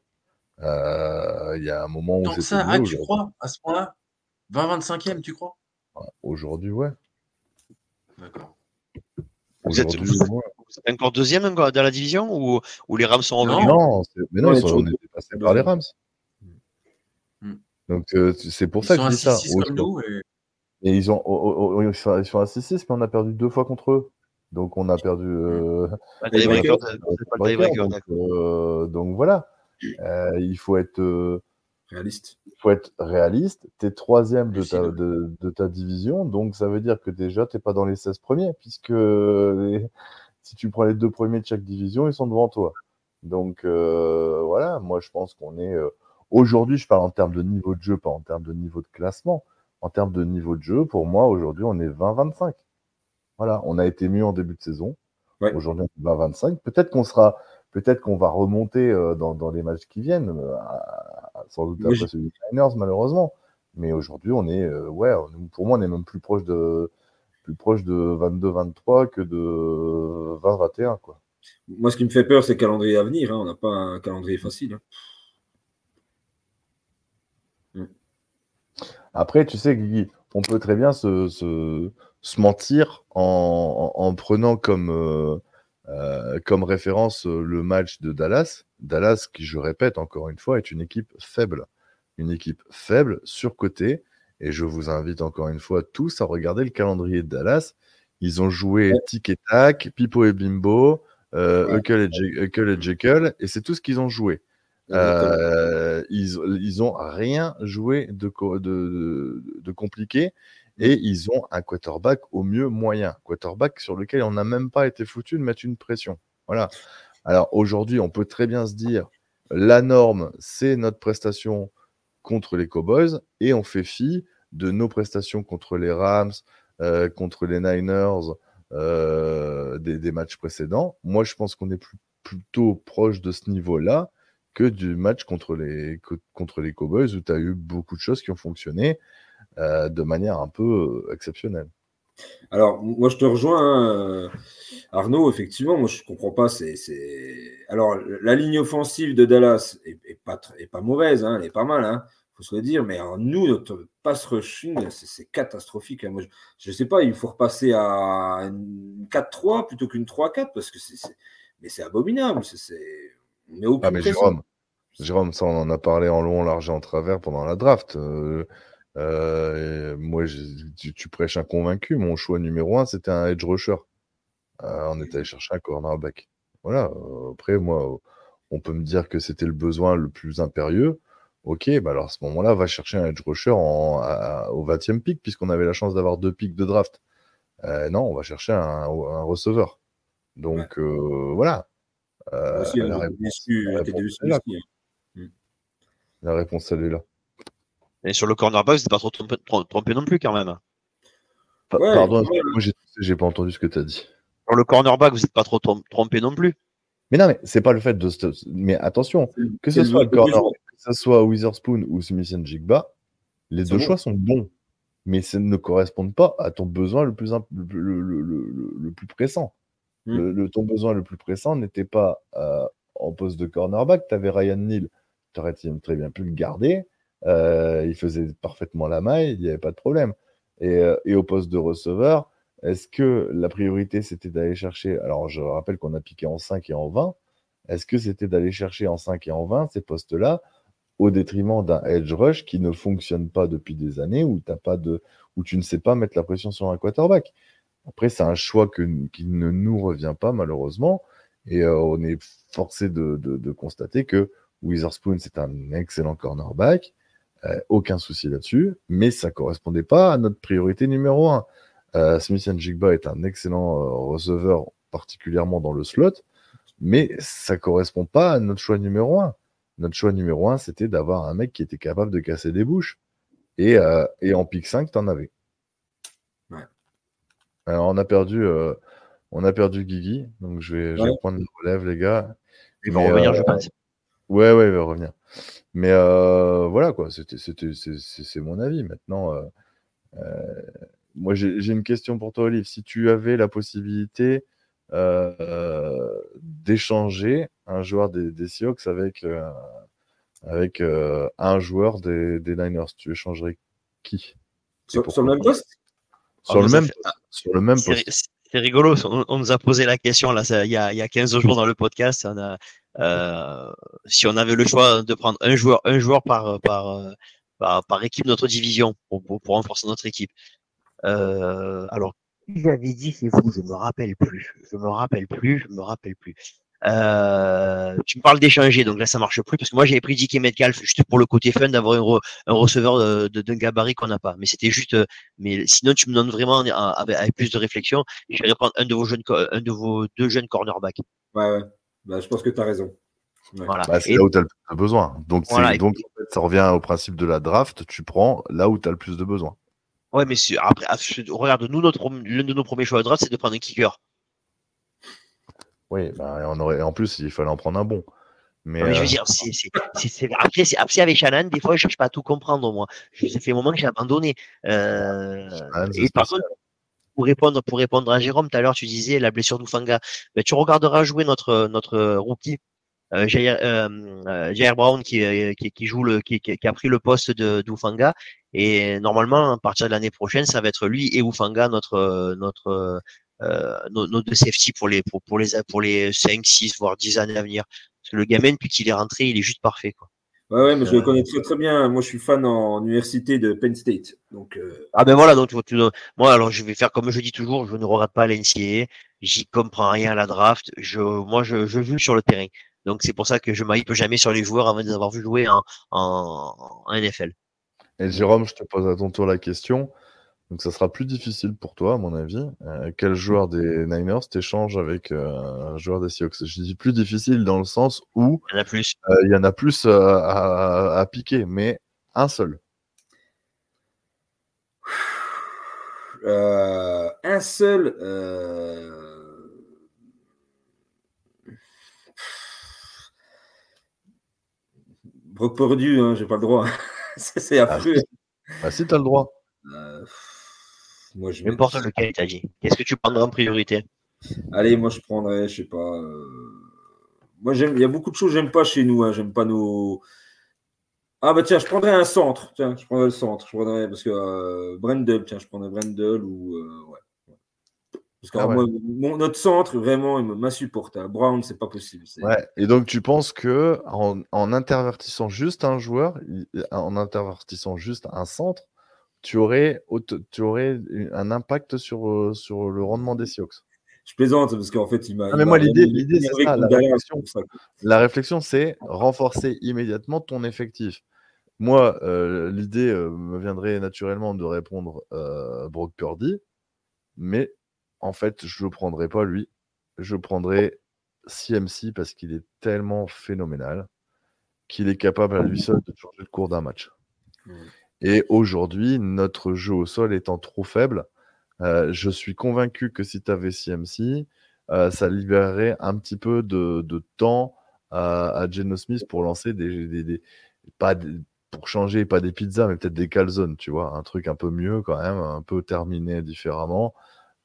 [SPEAKER 8] Il y a un moment où c'était
[SPEAKER 5] ça, ah, tu crois à ce point-là? 20-25e, tu crois?
[SPEAKER 8] Aujourd'hui, ouais.
[SPEAKER 5] D'accord.
[SPEAKER 7] Vous êtes, vous êtes encore deuxième encore dans la division ou, ou les Rams sont revenus?
[SPEAKER 8] Non, mais non, ils sont, on est dépassés par les Rams.
[SPEAKER 5] Hmm.
[SPEAKER 8] Donc euh, c'est pour
[SPEAKER 5] Ils
[SPEAKER 8] ça que je dis ça.
[SPEAKER 5] 6-6 comme nous. Et...
[SPEAKER 8] Et ils ont, oh, oh, oh, ils sont à 6-6, mais on a perdu deux fois contre eux. Donc on a perdu. euh,
[SPEAKER 7] Pas de tiebreaker,
[SPEAKER 8] euh,
[SPEAKER 7] pas
[SPEAKER 8] donc,
[SPEAKER 7] d'accord.
[SPEAKER 8] euh, donc voilà. Euh, il faut être, euh,
[SPEAKER 6] Réaliste.
[SPEAKER 8] il faut être réaliste. Tu es troisième de ta,
[SPEAKER 5] Lucide.
[SPEAKER 8] de, de ta division, donc ça veut dire que déjà tu pas dans les 16 premiers, puisque les- si tu prends les deux premiers de chaque division, ils sont devant toi. Donc euh, voilà, moi je pense qu'on est. euh, Aujourd'hui, je parle en termes de niveau de jeu, pas en termes de niveau de classement. En termes de niveau de jeu, pour moi, aujourd'hui, on est 20-25. Voilà, on a été mieux en début de saison.
[SPEAKER 6] Ouais.
[SPEAKER 8] Aujourd'hui, on est 20-25. Peut-être qu'on sera, peut-être qu'on va remonter euh, dans, dans les matchs qui viennent, sans doute après celui des Niners, malheureusement. Mais aujourd'hui, on est, ouais, on- pour moi, on est même plus proche de, plus proche de 22-23 que de 20-21, quoi.
[SPEAKER 6] Moi, ce qui me fait peur, c'est le calendrier à venir. hein. On n'a pas un calendrier facile. hein.
[SPEAKER 8] Après, tu sais, Guigui, on peut très bien se, se, se mentir en, en, en prenant comme, euh, euh, comme référence le match de Dallas. Dallas, qui, je répète encore une fois, est une équipe faible. Une équipe faible, surcotée. Et je vous invite encore une fois tous à regarder le calendrier de Dallas. Ils ont joué tic et tac, Pipo et Bimbo, euh. Huckle et, Je- Huckle et Jekyll, et c'est tout ce qu'ils ont joué. Euh, ils, ils ont rien joué de, co- de, de, de compliqué et ils ont un quarterback au mieux moyen. Quarterback sur lequel on n'a même pas été foutu de mettre une pression. Voilà. Alors aujourd'hui, on peut très bien se dire la norme, c'est notre prestation contre les Cowboys et on fait fi de nos prestations contre les Rams, euh, contre les Niners euh, des, matchs précédents. Moi, je pense qu'on est plutôt proche de ce niveau-là que du match contre les, Cowboys où tu as eu beaucoup de choses qui ont fonctionné euh, de manière un peu exceptionnelle.
[SPEAKER 6] Alors, moi, je te rejoins, hein, Arnaud. Effectivement, moi, je comprends pas. Alors, la ligne offensive de Dallas est pas mauvaise, hein, elle est pas mal, hein, faut se le dire. Mais alors, nous, notre pass rushing, c'est, catastrophique. hein. Moi, je ne sais pas, il faut repasser à une 4-3 plutôt qu'une 3-4 parce que c'est, mais c'est abominable. C'est, met aucune
[SPEAKER 8] Ah, mais. Jérôme, Jérôme, ça, on en a parlé en long, en large et en travers pendant la draft. Euh, euh, moi, tu, tu prêches un convaincu. Mon choix numéro un, c'était un edge rusher. Euh, on est allé chercher un cornerback. Voilà. Après, moi, on peut me dire que c'était le besoin le plus impérieux. Ok, bah alors à ce moment-là, va chercher un edge rusher en, à- au 20e pick, puisqu'on avait la chance d'avoir deux picks de draft. Euh, non, on va chercher un, un receveur. Donc euh, voilà. Euh,
[SPEAKER 6] aussi,
[SPEAKER 8] la réponse-
[SPEAKER 6] déçu,
[SPEAKER 8] la
[SPEAKER 6] j'étais
[SPEAKER 8] réponse
[SPEAKER 6] déçu
[SPEAKER 8] est là.
[SPEAKER 6] aussi, hein.
[SPEAKER 8] La réponse, elle est là.
[SPEAKER 7] Et sur le cornerback, vous n'êtes pas trop trompé, trom- trompé non plus quand même.
[SPEAKER 8] Pa-
[SPEAKER 6] Ouais,
[SPEAKER 8] Pardon,
[SPEAKER 6] ouais.
[SPEAKER 8] moi j'ai j'ai pas entendu ce que tu as dit.
[SPEAKER 7] Sur le cornerback, vous n'êtes pas trop trom- trompé non plus.
[SPEAKER 8] Mais non, mais c'est pas le fait de. Mais attention, que ce soit le
[SPEAKER 6] mode
[SPEAKER 8] que ce soit Witherspoon ou Smith Jigba, les deux choix sont bons, mais ça ne correspondent pas à ton besoin le plus, imp- le, le- le- le- le plus pressant.
[SPEAKER 6] Hmm.
[SPEAKER 8] Le, le- ton besoin le plus pressant n'était pas euh, en poste de cornerback. Tu avais Ryan Neal, tu aurais très bien pu le garder. Euh, il faisait parfaitement la maille, il n'y avait pas de problème. Et, euh, et au poste de receveur, est-ce que la priorité c'était d'aller chercher Alors, je rappelle qu'on a piqué en 5 et en 20. Est-ce que c'était d'aller chercher en 5 et en 20 ces postes-là au détriment d'un edge rush qui ne fonctionne pas depuis des années, où, pas de, tu ne sais pas mettre la pression sur un quarterback Après, c'est un choix qui ne nous revient pas, malheureusement. Et euh, on est forcé de, constater que Witherspoon, c'est un excellent cornerback. Euh, aucun souci là-dessus, mais ça correspondait pas à notre priorité numéro un. Euh, Smith Jigba est un excellent euh, receveur, particulièrement dans le slot, mais ça correspond pas à notre choix numéro un. Notre choix numéro un, c'était d'avoir un mec qui était capable de casser des bouches. Et, euh, et en pick 5, tu en avais.
[SPEAKER 6] Ouais.
[SPEAKER 8] Alors, on a perdu, euh, on a perdu Guigui, donc je vais, je vais
[SPEAKER 6] Ouais.
[SPEAKER 8] prendre le relève, les gars.
[SPEAKER 7] Il va revenir,
[SPEAKER 8] euh,
[SPEAKER 7] je pense.
[SPEAKER 8] Ouais, ouais, il va revenir. Mais euh, voilà, quoi, c'est, mon avis. Maintenant, moi, j'ai, une question pour toi, Olive. Si tu avais la possibilité d'échanger un joueur des, des Seahawks avec, euh, avec euh, un joueur des, des Niners, tu échangerais qui?
[SPEAKER 6] Sur, sur le même poste?
[SPEAKER 8] Sur,
[SPEAKER 7] Ah,
[SPEAKER 8] le même,
[SPEAKER 7] fait-
[SPEAKER 8] sur le même
[SPEAKER 7] C'est
[SPEAKER 8] poste.
[SPEAKER 7] c'est rigolo, on, on nous a posé la question là, il, y a, il y a 15 jours dans le podcast. On a, euh, si on avait le choix de prendre un joueur, un joueur par, par, euh, par, par équipe de notre division pour, pour, pour renforcer notre équipe. Euh, alors, j'avais dit c'est vous, je me rappelle plus. Je me rappelle plus, je me rappelle plus. Euh, tu me parles d'échanger, donc là ça marche plus parce que moi j'avais pris Dick et Metcalf juste pour le côté fun d'avoir un, re- un receveur de- de- d'un gabarit qu'on n'a pas. Mais c'était juste, euh, mais sinon tu me donnes vraiment euh, avec, avec plus de réflexion, je vais prendre un de vos jeunes, co- un de vos deux jeunes cornerbacks.
[SPEAKER 6] Ouais, ouais. Bah, je pense que tu as raison. Ouais.
[SPEAKER 7] Voilà.
[SPEAKER 8] Bah, c'est
[SPEAKER 7] Et-
[SPEAKER 8] là où tu as le plus de besoin. Donc,
[SPEAKER 7] Voilà,
[SPEAKER 8] ça revient au principe de la draft. Tu prends là où tu as le plus de besoin.
[SPEAKER 7] Ouais, mais après, ah, regarde, nous notre l'un de nos premiers choix de draft, c'est de prendre un kicker.
[SPEAKER 8] Oui, bah, et on aurait, en plus, il fallait en prendre un bon. Mais,
[SPEAKER 7] Non, mais je veux
[SPEAKER 8] euh,
[SPEAKER 7] dire, c'est, c'est, après, c'est, après, avec Shannon, des fois, je cherche pas à tout comprendre, moi. Je- Ça fait un moment que j'ai abandonné. Euh, et par contre, pour répondre, pour répondre à Jérôme, tout à l'heure, tu disais la blessure d'Ufanga. Ben, tu regarderas jouer notre, notre rookie, euh, Jair, euh, euh, Jair Brown, qui, euh, qui, qui joue le, qui, qui a pris le poste de, d'Ufanga. Et normalement, à partir de l'année prochaine, ça va être lui et Ufanga, notre, euh, notre, euh, nos, nos deux safety pour les, pour, pour les, pour les 5, 6, voire 10 années à venir. Parce que le gamin, depuis qu'il est rentré, il est juste parfait, quoi.
[SPEAKER 6] Ouais, ouais, mais je le connais très très bien. Moi, je suis fan en université de Penn State. Donc, euh,
[SPEAKER 7] Ah ben voilà, donc tu tu- moi alors je vais faire comme je dis toujours, je ne regarde pas l'NCA, j'y comprends rien à la draft, je, moi je, je joue sur le terrain. Donc c'est pour ça que je m'hype jamais sur les joueurs avant de les avoir vu jouer en, en, en NFL.
[SPEAKER 8] Et Jérôme, je te pose à ton tour la question. Donc, ça sera plus difficile pour toi, à mon avis. Euh, quel joueur des Niners t'échange avec euh, un joueur des Seahawks? Je dis plus difficile dans le sens où
[SPEAKER 7] Il y en a plus.
[SPEAKER 8] euh, il y en a plus euh, à, à piquer, mais un seul.
[SPEAKER 6] euh, un seul. Brock Purdy, hein, j'ai pas le droit. C'est affreux.
[SPEAKER 8] Bah, si tu as le droit.
[SPEAKER 6] Euh, moi, je vais-
[SPEAKER 7] N'importe lequel, t'as dit? Qu'est-ce que tu prendras en priorité?
[SPEAKER 6] Allez, moi je prendrais, je sais pas. euh, Moi j'aime, il y a beaucoup de choses que j'aime pas chez nous. Hein. J'aime pas nos. Ah bah tiens, je prendrais un centre. Tiens, je prendrais le centre. Je prendrais parce que euh, Brendel, tiens, je prendrais Brendel ou euh, ouais. Parce que
[SPEAKER 8] Ah
[SPEAKER 6] alors,
[SPEAKER 8] ouais.
[SPEAKER 6] moi, mon- notre centre vraiment, il m'insupporte. Brown, c'est pas possible.
[SPEAKER 8] Ouais. Et donc, tu penses que en, en intervertissant juste un joueur, en intervertissant juste un centre, tu aurais, auto- tu aurais un impact sur, sur le rendement des Seahawks?
[SPEAKER 6] Je plaisante parce qu'en fait, il m'a.
[SPEAKER 8] Ah, mais
[SPEAKER 6] m'a
[SPEAKER 8] moi, l'idée- c'est ça, réflexion.
[SPEAKER 6] ça.
[SPEAKER 8] La réflexion, c'est renforcer immédiatement ton effectif. Moi, euh, l'idée euh, me viendrait naturellement de répondre euh, Brock Purdy, mais en fait, je ne prendrai pas lui. Je prendrai CMC parce qu'il est tellement phénoménal qu'il est capable à lui seul de changer le cours d'un match. Et aujourd'hui, notre jeu au sol étant trop faible, euh, je suis convaincu que si tu avais CMC, euh, ça libérerait un petit peu de, de temps à, à Geno Smith pour lancer des, des- des- pas des- pour changer pas des pizzas mais peut-être des calzones tu vois un truc un peu mieux quand même un peu terminé différemment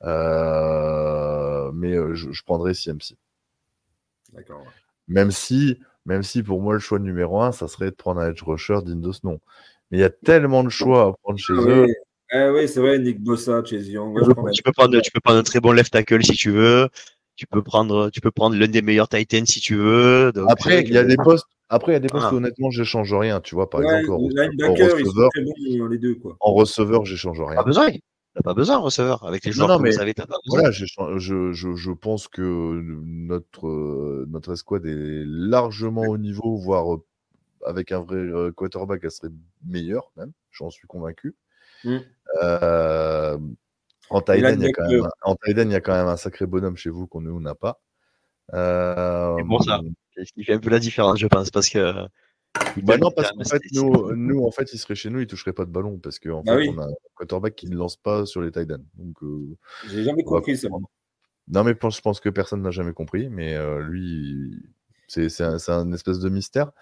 [SPEAKER 8] Euh, mais euh, je, je prendrais CMC
[SPEAKER 6] D'accord. ouais.
[SPEAKER 8] même si même si pour moi le choix numéro un ça serait de prendre un edge rusher digne de ce nom mais il y a tellement de choix à prendre chez
[SPEAKER 6] Ah
[SPEAKER 8] eux
[SPEAKER 6] oui, Ah oui, c'est vrai, Nick Bossa, Chase Young. Ouais,
[SPEAKER 7] Tu peux prendre, tu peux prendre un très bon left tackle si tu veux. Tu peux prendre, tu peux prendre l'un des meilleurs Titans si tu veux. Donc,
[SPEAKER 8] après il y a des postes après il y a des postes
[SPEAKER 7] Voilà.
[SPEAKER 8] où honnêtement j'échange rien tu vois par
[SPEAKER 6] Ouais,
[SPEAKER 8] exemple en receveur,
[SPEAKER 6] bons, les deux, quoi.
[SPEAKER 8] en receveur j'échange rien
[SPEAKER 7] Pas besoin. T'as pas besoin, receveur. Avec les
[SPEAKER 8] Non,
[SPEAKER 7] joueurs
[SPEAKER 8] non,
[SPEAKER 7] que
[SPEAKER 8] mais
[SPEAKER 7] vous avez, t'as pas besoin.
[SPEAKER 8] Voilà, je, je, je pense que notre, euh, notre escouade est largement au niveau, voire euh, avec un vrai euh, quarterback, elle serait meilleure, même. J'en suis convaincu.
[SPEAKER 6] Mm.
[SPEAKER 8] Euh, en end, il y a quand même un- il sacré bonhomme chez vous qu'on n'a pas. Euh,
[SPEAKER 7] C'est pour ça. Qui fait un peu la différence, je pense, parce que.
[SPEAKER 8] Bah non, parce qu'en fait, nous, nous, en fait, il serait chez nous, il toucherait pas de ballon parce qu'en
[SPEAKER 6] Bah
[SPEAKER 8] fait,
[SPEAKER 6] oui.
[SPEAKER 8] on a un quarterback qui ne lance pas sur les tight ends. Donc, euh,
[SPEAKER 6] J'ai jamais
[SPEAKER 8] on va
[SPEAKER 6] compris ça.
[SPEAKER 8] Non, mais je pense que personne n'a jamais compris, mais euh, lui, c'est c'est un, c'est un espèce de mystère.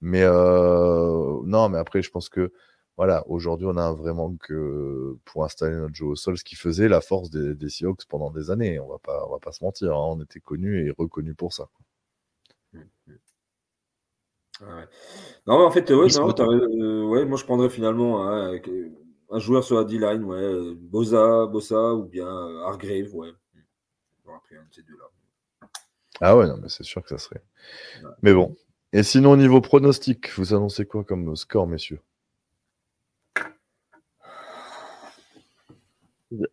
[SPEAKER 8] Mais euh, non, mais après, je pense que voilà, aujourd'hui, on a un vrai manque euh, pour installer notre jeu au sol, ce qui faisait la force des, des Seahawks pendant des années. On va pas, on va pas se mentir, hein, on était connus et reconnus pour ça.
[SPEAKER 6] Ouais. Non, mais en fait, ouais, non, t'as- euh, ouais, moi je prendrais finalement hein, euh, un joueur sur la D-line, ouais, euh, Bosa, Bossa ou bien euh, Hargrave, ouais. J'aurais pris un de ces deux-là.
[SPEAKER 8] Ah ouais, non, mais c'est sûr que ça serait. Mais bon. Et sinon, au niveau pronostic, vous annoncez quoi comme score, messieurs?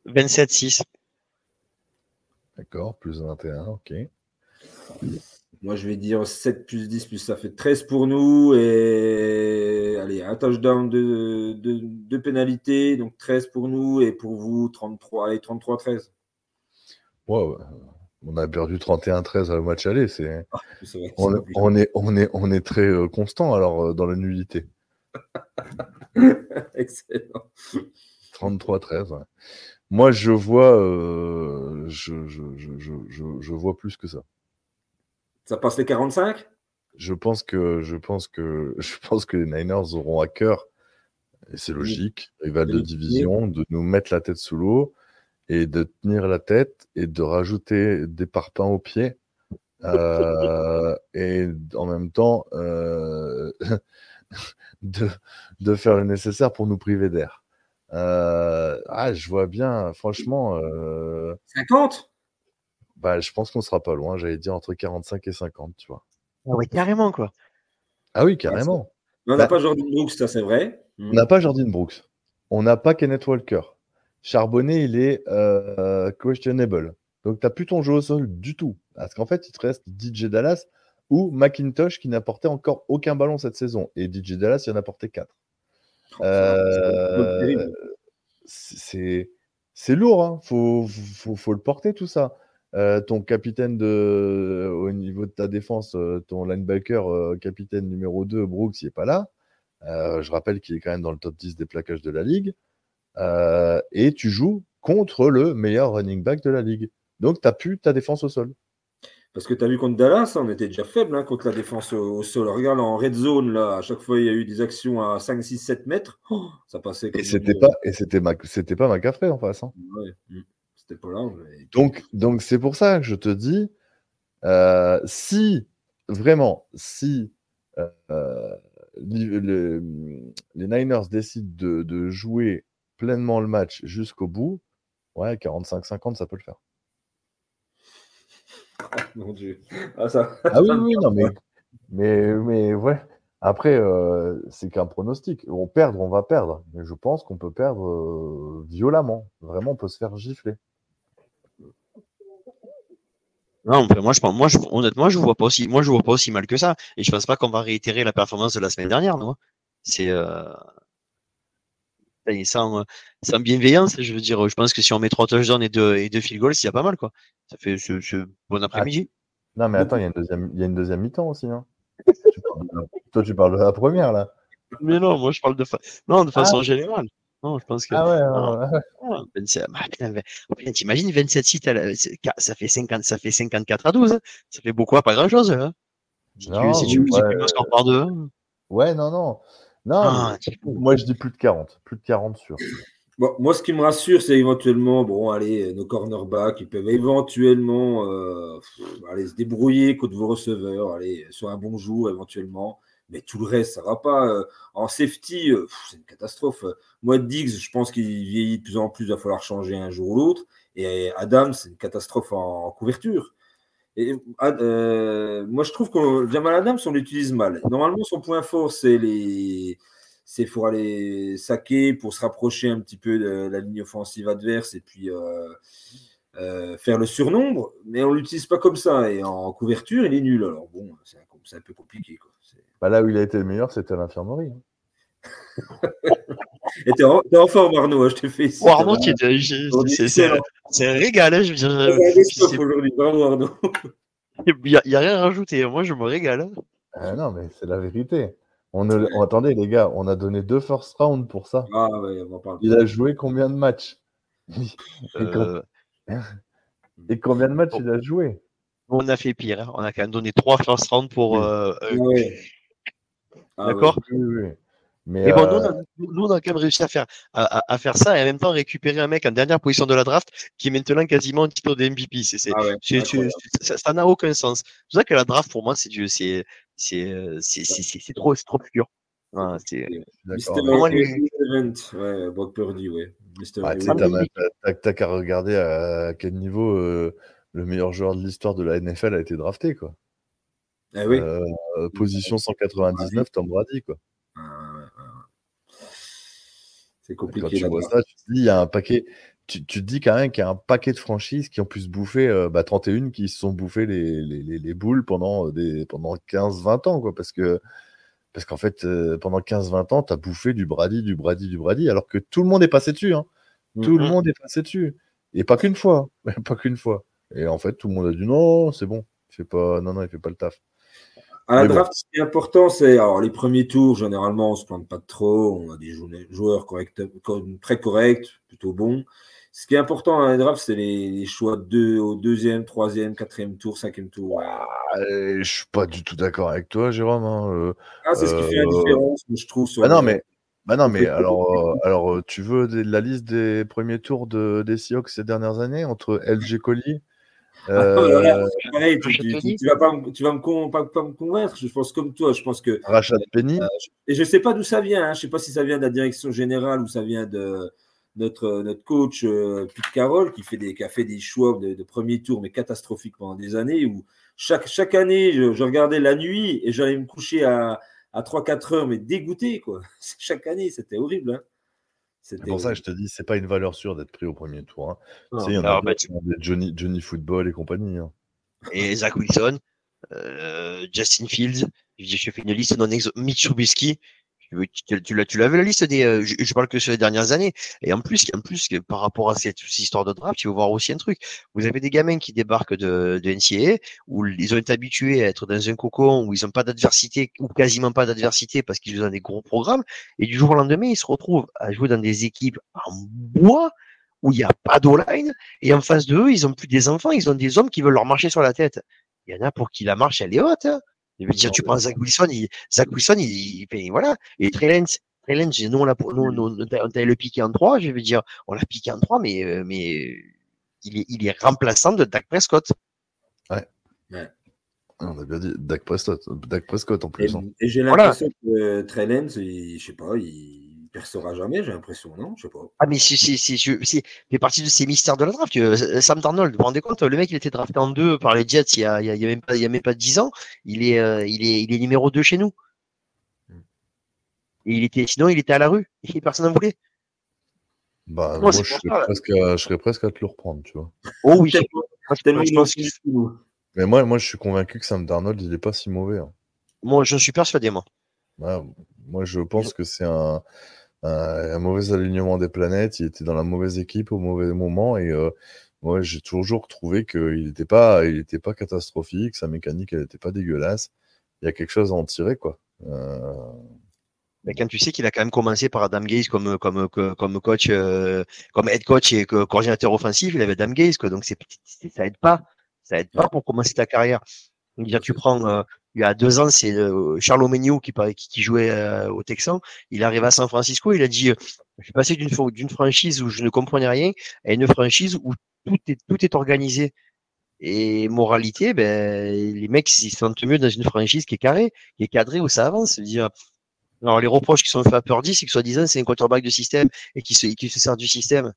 [SPEAKER 7] 27-6.
[SPEAKER 8] D'accord, plus 21, ok.
[SPEAKER 6] Moi je vais dire 7 plus 10, plus ça fait 13 pour nous. Et allez, un touchdown de, de, de pénalité, donc 13 pour nous. Et pour vous, 33, allez, 33-13.
[SPEAKER 8] Wow, on a perdu 31-13 au match aller. C'est...
[SPEAKER 6] C'est
[SPEAKER 8] On, est, on, est, on est très euh, constant alors euh, dans la nullité.
[SPEAKER 6] Excellent.
[SPEAKER 8] 33-13. ouais. Moi, je vois, euh, je, je, je, je vois plus que ça.
[SPEAKER 6] Ça passe les 45
[SPEAKER 8] Je pense que, je pense que, je pense que les Niners auront à cœur, et c'est logique, rival de division, de nous mettre la tête sous l'eau et de tenir la tête et de rajouter des parpaings aux pieds. Euh, et en même temps, euh, de, de faire le nécessaire pour nous priver d'air. Euh, ah, je vois bien, franchement, euh,
[SPEAKER 6] 50
[SPEAKER 8] bah, je pense qu'on sera pas loin. J'allais dire entre 45 et 50, tu vois.
[SPEAKER 7] Ah ouais, carrément, quoi.
[SPEAKER 8] Ah oui, carrément.
[SPEAKER 6] Mais on n'a
[SPEAKER 8] Bah-
[SPEAKER 6] pas Jordan Brooks, ça c'est vrai.
[SPEAKER 8] On n'a pas Jordan Brooks. On n'a pas Kenneth Walker. Charbonnet, il est euh, questionable. Donc, tu n'as plus ton jeu au sol du tout. Parce qu'en fait, il te reste DJ Dallas ou McIntosh qui n'apportait encore aucun ballon cette saison. Et DJ Dallas, il en a porté 4.
[SPEAKER 6] Oh, c'est terrible.
[SPEAKER 8] c'est c'est lourd, hein. faut, faut, faut le porter tout ça. Euh, ton capitaine de, au niveau de ta défense, euh, ton linebacker euh, capitaine numéro 2, Brooks, il n'est pas là. Euh, je rappelle qu'il est quand même dans le top 10 des plaquages de la ligue. Euh, et tu joues contre le meilleur running back de la ligue. Donc, tu n'as plus ta défense au sol.
[SPEAKER 6] Parce que tu as vu contre Dallas, on était déjà faible hein, contre la défense au, au sol. Regarde en red zone, là, à chaque fois il y a eu des actions à 5, 6, 7 mètres. Oh, ça passait comme
[SPEAKER 8] Et c'était pas, et c'était ma, c'était pas McCaffrey en face. hein.
[SPEAKER 6] Ouais, mm. C'était pas là. mais-
[SPEAKER 8] Donc, donc c'est pour ça que je te dis, euh, si vraiment, si euh, euh, le- les Niners décident de, de jouer pleinement le match jusqu'au bout, ouais, 45-50, ça peut le faire.
[SPEAKER 6] Mon Dieu. Ah, ça-
[SPEAKER 8] Ah oui, non, mais, mais, mais ouais. Après, euh, c'est qu'un pronostic. On perdre, on va perdre. Mais je pense qu'on peut perdre euh, violemment. Vraiment, on peut se faire gifler.
[SPEAKER 7] Non, mais moi, je pense, moi, je, honnêtement, je vois pas aussi, moi, je vois pas aussi mal que ça. Et je pense pas qu'on va réitérer la performance de la semaine dernière, non? C'est, euh, et sans, sans bienveillance, je veux dire, je pense que si on met trois touchdowns et deux, et deux field goals, c'est pas mal, quoi. Ça fait ce, ce bon après-midi.
[SPEAKER 8] Non, mais attends, il y a une deuxième, il y a une deuxième mi-temps aussi. hein. Tu de Toi, tu parles de la première, là.
[SPEAKER 7] Mais non, moi, je parle de, fa- non, de façon
[SPEAKER 8] Ah.
[SPEAKER 7] générale. Non, je pense que,
[SPEAKER 8] Ah ouais,
[SPEAKER 7] non.
[SPEAKER 8] ouais, ouais.
[SPEAKER 7] Ah, 27, ah, putain, oh, putain, t'imagines 27 sites, à la- ça fait 50, ça fait 54 à 12, hein. Ça fait beaucoup à pas grand chose, hein. Si
[SPEAKER 8] Non,
[SPEAKER 7] tu, si tu
[SPEAKER 8] ouais,
[SPEAKER 7] multiplies le score par deux. hein.
[SPEAKER 8] Ouais, non, non. Non,
[SPEAKER 7] Ah,
[SPEAKER 8] moi, je dis plus de 40. Plus de 40 sûr.
[SPEAKER 6] Bon, moi, ce qui me rassure, c'est éventuellement, bon, allez, nos cornerbacks, ils peuvent éventuellement euh, pff, allez, se débrouiller contre vos receveurs, aller sur un bon jour éventuellement. Mais tout le reste, ça va pas. Euh, En safety, euh, c'est une catastrophe. Moi, Diggs, je pense qu'il vieillit de plus en plus, il va falloir changer un jour ou l'autre. Et Adam, c'est une catastrophe en, couverture. Et, euh, moi, je trouve que Jamal Adams, on l'utilise mal. Normalement, son point fort, c'est les, c'est pour aller saquer, pour se rapprocher un petit peu de la ligne offensive adverse et puis euh, faire le surnombre, mais on l'utilise pas comme ça. Et en couverture, il est nul. Alors bon, c'est un, c'est un peu compliqué. Quoi. C'est-
[SPEAKER 8] Bah, là où il a été le meilleur, c'était à l'infirmerie. hein.
[SPEAKER 6] Et t'es en, t'es en forme, Arnaud, hein, je te fais ici.
[SPEAKER 7] Oh, Arnaud, tu es- je-
[SPEAKER 6] Aujourd'hui,
[SPEAKER 7] c'est- c'est un régal. hein, je c'est-
[SPEAKER 6] aujourd'hui. Bravo, Arnaud.
[SPEAKER 7] Il n'y a, il y a rien à rajouter. Moi, je me régale.
[SPEAKER 8] Ah non, mais c'est la vérité. On ne... on- attendez, les gars, on a donné deux first rounds pour ça.
[SPEAKER 6] Ah ouais, on.
[SPEAKER 8] Il a joué combien de matchs?
[SPEAKER 7] Euh,
[SPEAKER 8] et combien de matchs
[SPEAKER 7] bon.
[SPEAKER 8] il a joué?
[SPEAKER 7] On a fait pire. hein. On a quand même donné trois first round pour. euh,
[SPEAKER 6] Ah
[SPEAKER 7] euh.
[SPEAKER 6] Ah.
[SPEAKER 7] D'accord
[SPEAKER 8] Oui, oui, oui. Mais,
[SPEAKER 7] bon,
[SPEAKER 8] euh,
[SPEAKER 7] nous, on a, nous, on a quand même réussi à faire, à, à- à faire ça et en même temps récupérer un mec en dernière position de la draft qui est maintenant quasiment en titre de MVP. C'est, c'est,
[SPEAKER 6] Ah ouais,
[SPEAKER 7] ça ça n'a aucun sens. C'est pour ça que la draft, pour moi, c'est du, c'est, c'est, c'est, c'est, c'est, c'est trop, c'est trop pur. Voilà, c'est,
[SPEAKER 6] ouais, Brock Purdy, ouais.
[SPEAKER 8] Tu t'as qu'à regarder à quel niveau euh, le meilleur joueur de l'histoire de la NFL a été drafté. Quoi.
[SPEAKER 6] Oui.
[SPEAKER 8] Euh, position 199, Tom Brady. Quoi.
[SPEAKER 6] C'est
[SPEAKER 8] Quand
[SPEAKER 6] compliqué
[SPEAKER 8] tu
[SPEAKER 6] là
[SPEAKER 8] vois ça, tu te dis, il y a un paquet. Tu, tu te dis quand même qu'il y a un paquet de franchises qui ont pu se bouffer, euh, bah, 31 qui se sont bouffées les, les, les, les boules pendant, des, pendant 15-20 ans. Quoi, parce que parce qu'en fait, euh, pendant 15-20 ans, tu as bouffé du Brady, du Brady, du Brady, alors que tout le monde est passé dessus. Hein. Tout le
[SPEAKER 7] Mhm.
[SPEAKER 8] monde est passé dessus. Et pas qu'une fois. pas qu'une fois. Et en fait, tout le monde a dit non, c'est bon. Il fait pas... Non, non, il fait pas le taf.
[SPEAKER 6] À la
[SPEAKER 8] Mais bon.
[SPEAKER 6] draft, ce qui est important, c'est alors les premiers tours, généralement, on se plante pas de trop. On a des jou- joueurs corrects, très corrects, plutôt bons. Ce qui est important à la draft, c'est les, les choix de au deuxième, troisième, quatrième tour, cinquième tour.
[SPEAKER 8] Je suis pas du tout d'accord avec toi, Jérôme. hein, euh.
[SPEAKER 6] Ah, c'est ce qui fait la
[SPEAKER 8] Euh,
[SPEAKER 6] différence, je trouve. Sur
[SPEAKER 8] Bah non, mais, bah non, mais alors, euh, alors tu veux des- la liste des premiers tours de, des Seahawks ces dernières années entre LG Collier
[SPEAKER 6] Ah,
[SPEAKER 8] euh,
[SPEAKER 6] pareil, tu, vas pas, me- tu vas me, con- pas, pas me convaincre. Je pense comme toi. Je pense que
[SPEAKER 8] Rashad Penny
[SPEAKER 6] Et je ne sais pas d'où ça vient. Hein. Je ne sais pas si ça vient de la direction générale ou ça vient de notre, notre coach euh, Pete Carroll qui, fait des, qui a fait des choix de, de premier tour, mais catastrophiques pendant des années. Où chaque, chaque année, je, je regardais la nuit et j'allais me coucher à, à 3-4 heures, mais dégoûté. Quoi. Chaque année, c'était horrible. Hein.
[SPEAKER 8] C'est pour ça que je te dis, c'est pas une valeur sûre d'être pris au premier tour. hein.
[SPEAKER 7] Non.
[SPEAKER 8] Tu sais, il y en a
[SPEAKER 7] Alors, bah,
[SPEAKER 8] Johnny, Johnny Football et compagnie. hein.
[SPEAKER 7] et Zach Wilson, euh, Justin Fields, je fais une liste non exo Mitch Trubisky. Tu, tu, tu tu vu la liste des, euh, je, je parle que sur les dernières années. Et en plus, en plus, par rapport à cette, histoire de draft, il faut voir aussi un truc. Vous avez des gamins qui débarquent de, de NCAA, où ils ont été habitués à être dans un cocon, où ils n'ont pas d'adversité, ou quasiment pas d'adversité, parce qu'ils dans des gros programmes. Et du jour au lendemain, ils se retrouvent à jouer dans des équipes en bois, où il n'y a pas d'O-line, et en face de eux, ils ont plus des enfants, ils ont des hommes qui veulent leur marcher sur la tête. Il y en a pour qui la marche, elle est haute. Hein. Je veux dire, tu prends Zach Wilson, il, Zach Wilson, il, il, il- voilà. Et Trey Trey nous, on l'a, t'a le piqué en 3, je veux dire, on l'a piqué en 3, mais, euh, mais il est, il est remplaçant de Dak Prescott.
[SPEAKER 8] On a bien dit Dak Prescott, Dak Prescott en
[SPEAKER 6] Et,
[SPEAKER 8] plus. hein.
[SPEAKER 6] et j'ai
[SPEAKER 7] Voilà.
[SPEAKER 6] l'impression que Trey Lance, il- je sais pas, il percera jamais, j'ai l'impression, non? Je sais pas.
[SPEAKER 7] Ah, mais c'est, c'est, c'est, je- c'est, fait partie de ces mystères de la draft. Euh, Sam Darnold, vous vous rendez compte, le mec, il était drafté en 2 par les Jets il y a, il y a, il y a même pas, il y a même pas 10 ans. Il est, euh, il est, il est numéro 2 chez nous. Et il était, sinon, il était à la rue. Et personne n'en voulait.
[SPEAKER 8] Bah,
[SPEAKER 7] Moi,
[SPEAKER 8] je serais,
[SPEAKER 7] ça.
[SPEAKER 8] presque à, je serais presque à te le reprendre, tu vois.
[SPEAKER 7] Oh oui.
[SPEAKER 6] Tellement-
[SPEAKER 7] je- pense.
[SPEAKER 8] Mais moi, moi, je suis convaincu que Sam Darnold, il est pas si mauvais. hein.
[SPEAKER 7] moi, je suis persuadé, moi.
[SPEAKER 8] Ouais, moi, je pense que c'est un, un, un mauvais alignement des planètes. Il était dans la mauvaise équipe au mauvais moment. Et euh, moi, j'ai toujours trouvé qu'il n'était pas, il était pas catastrophique. Sa mécanique, elle n'était pas dégueulasse. Il y a quelque chose à en tirer, quoi. Euh,
[SPEAKER 7] Mais quand tu sais qu'il a quand même commencé par Adam Gaze comme, comme, comme, comme coach, euh, comme head coach et que, coordinateur offensif, il avait Adam Gaze, quoi. Donc, c'est, c'est- ça aide pas. Ça aide pas pour commencer ta carrière. Dire, tu prends, euh, il y a deux ans, c'est Charles Omeniou qui, qui, qui jouait euh, au Texan. Il arrive à San Francisco, il a dit, euh, je suis passé d'une, franchise où je ne comprenais rien à une franchise où tout est, tout est organisé. Et moralité, ben, les mecs, ils se sentent mieux dans une franchise qui est carrée, qui est cadrée, où ça avance. Dire, alors, les reproches qui sont faits à Purdy, c'est que soi-disant, c'est un quarterback de système et qui se, qui se sert du système.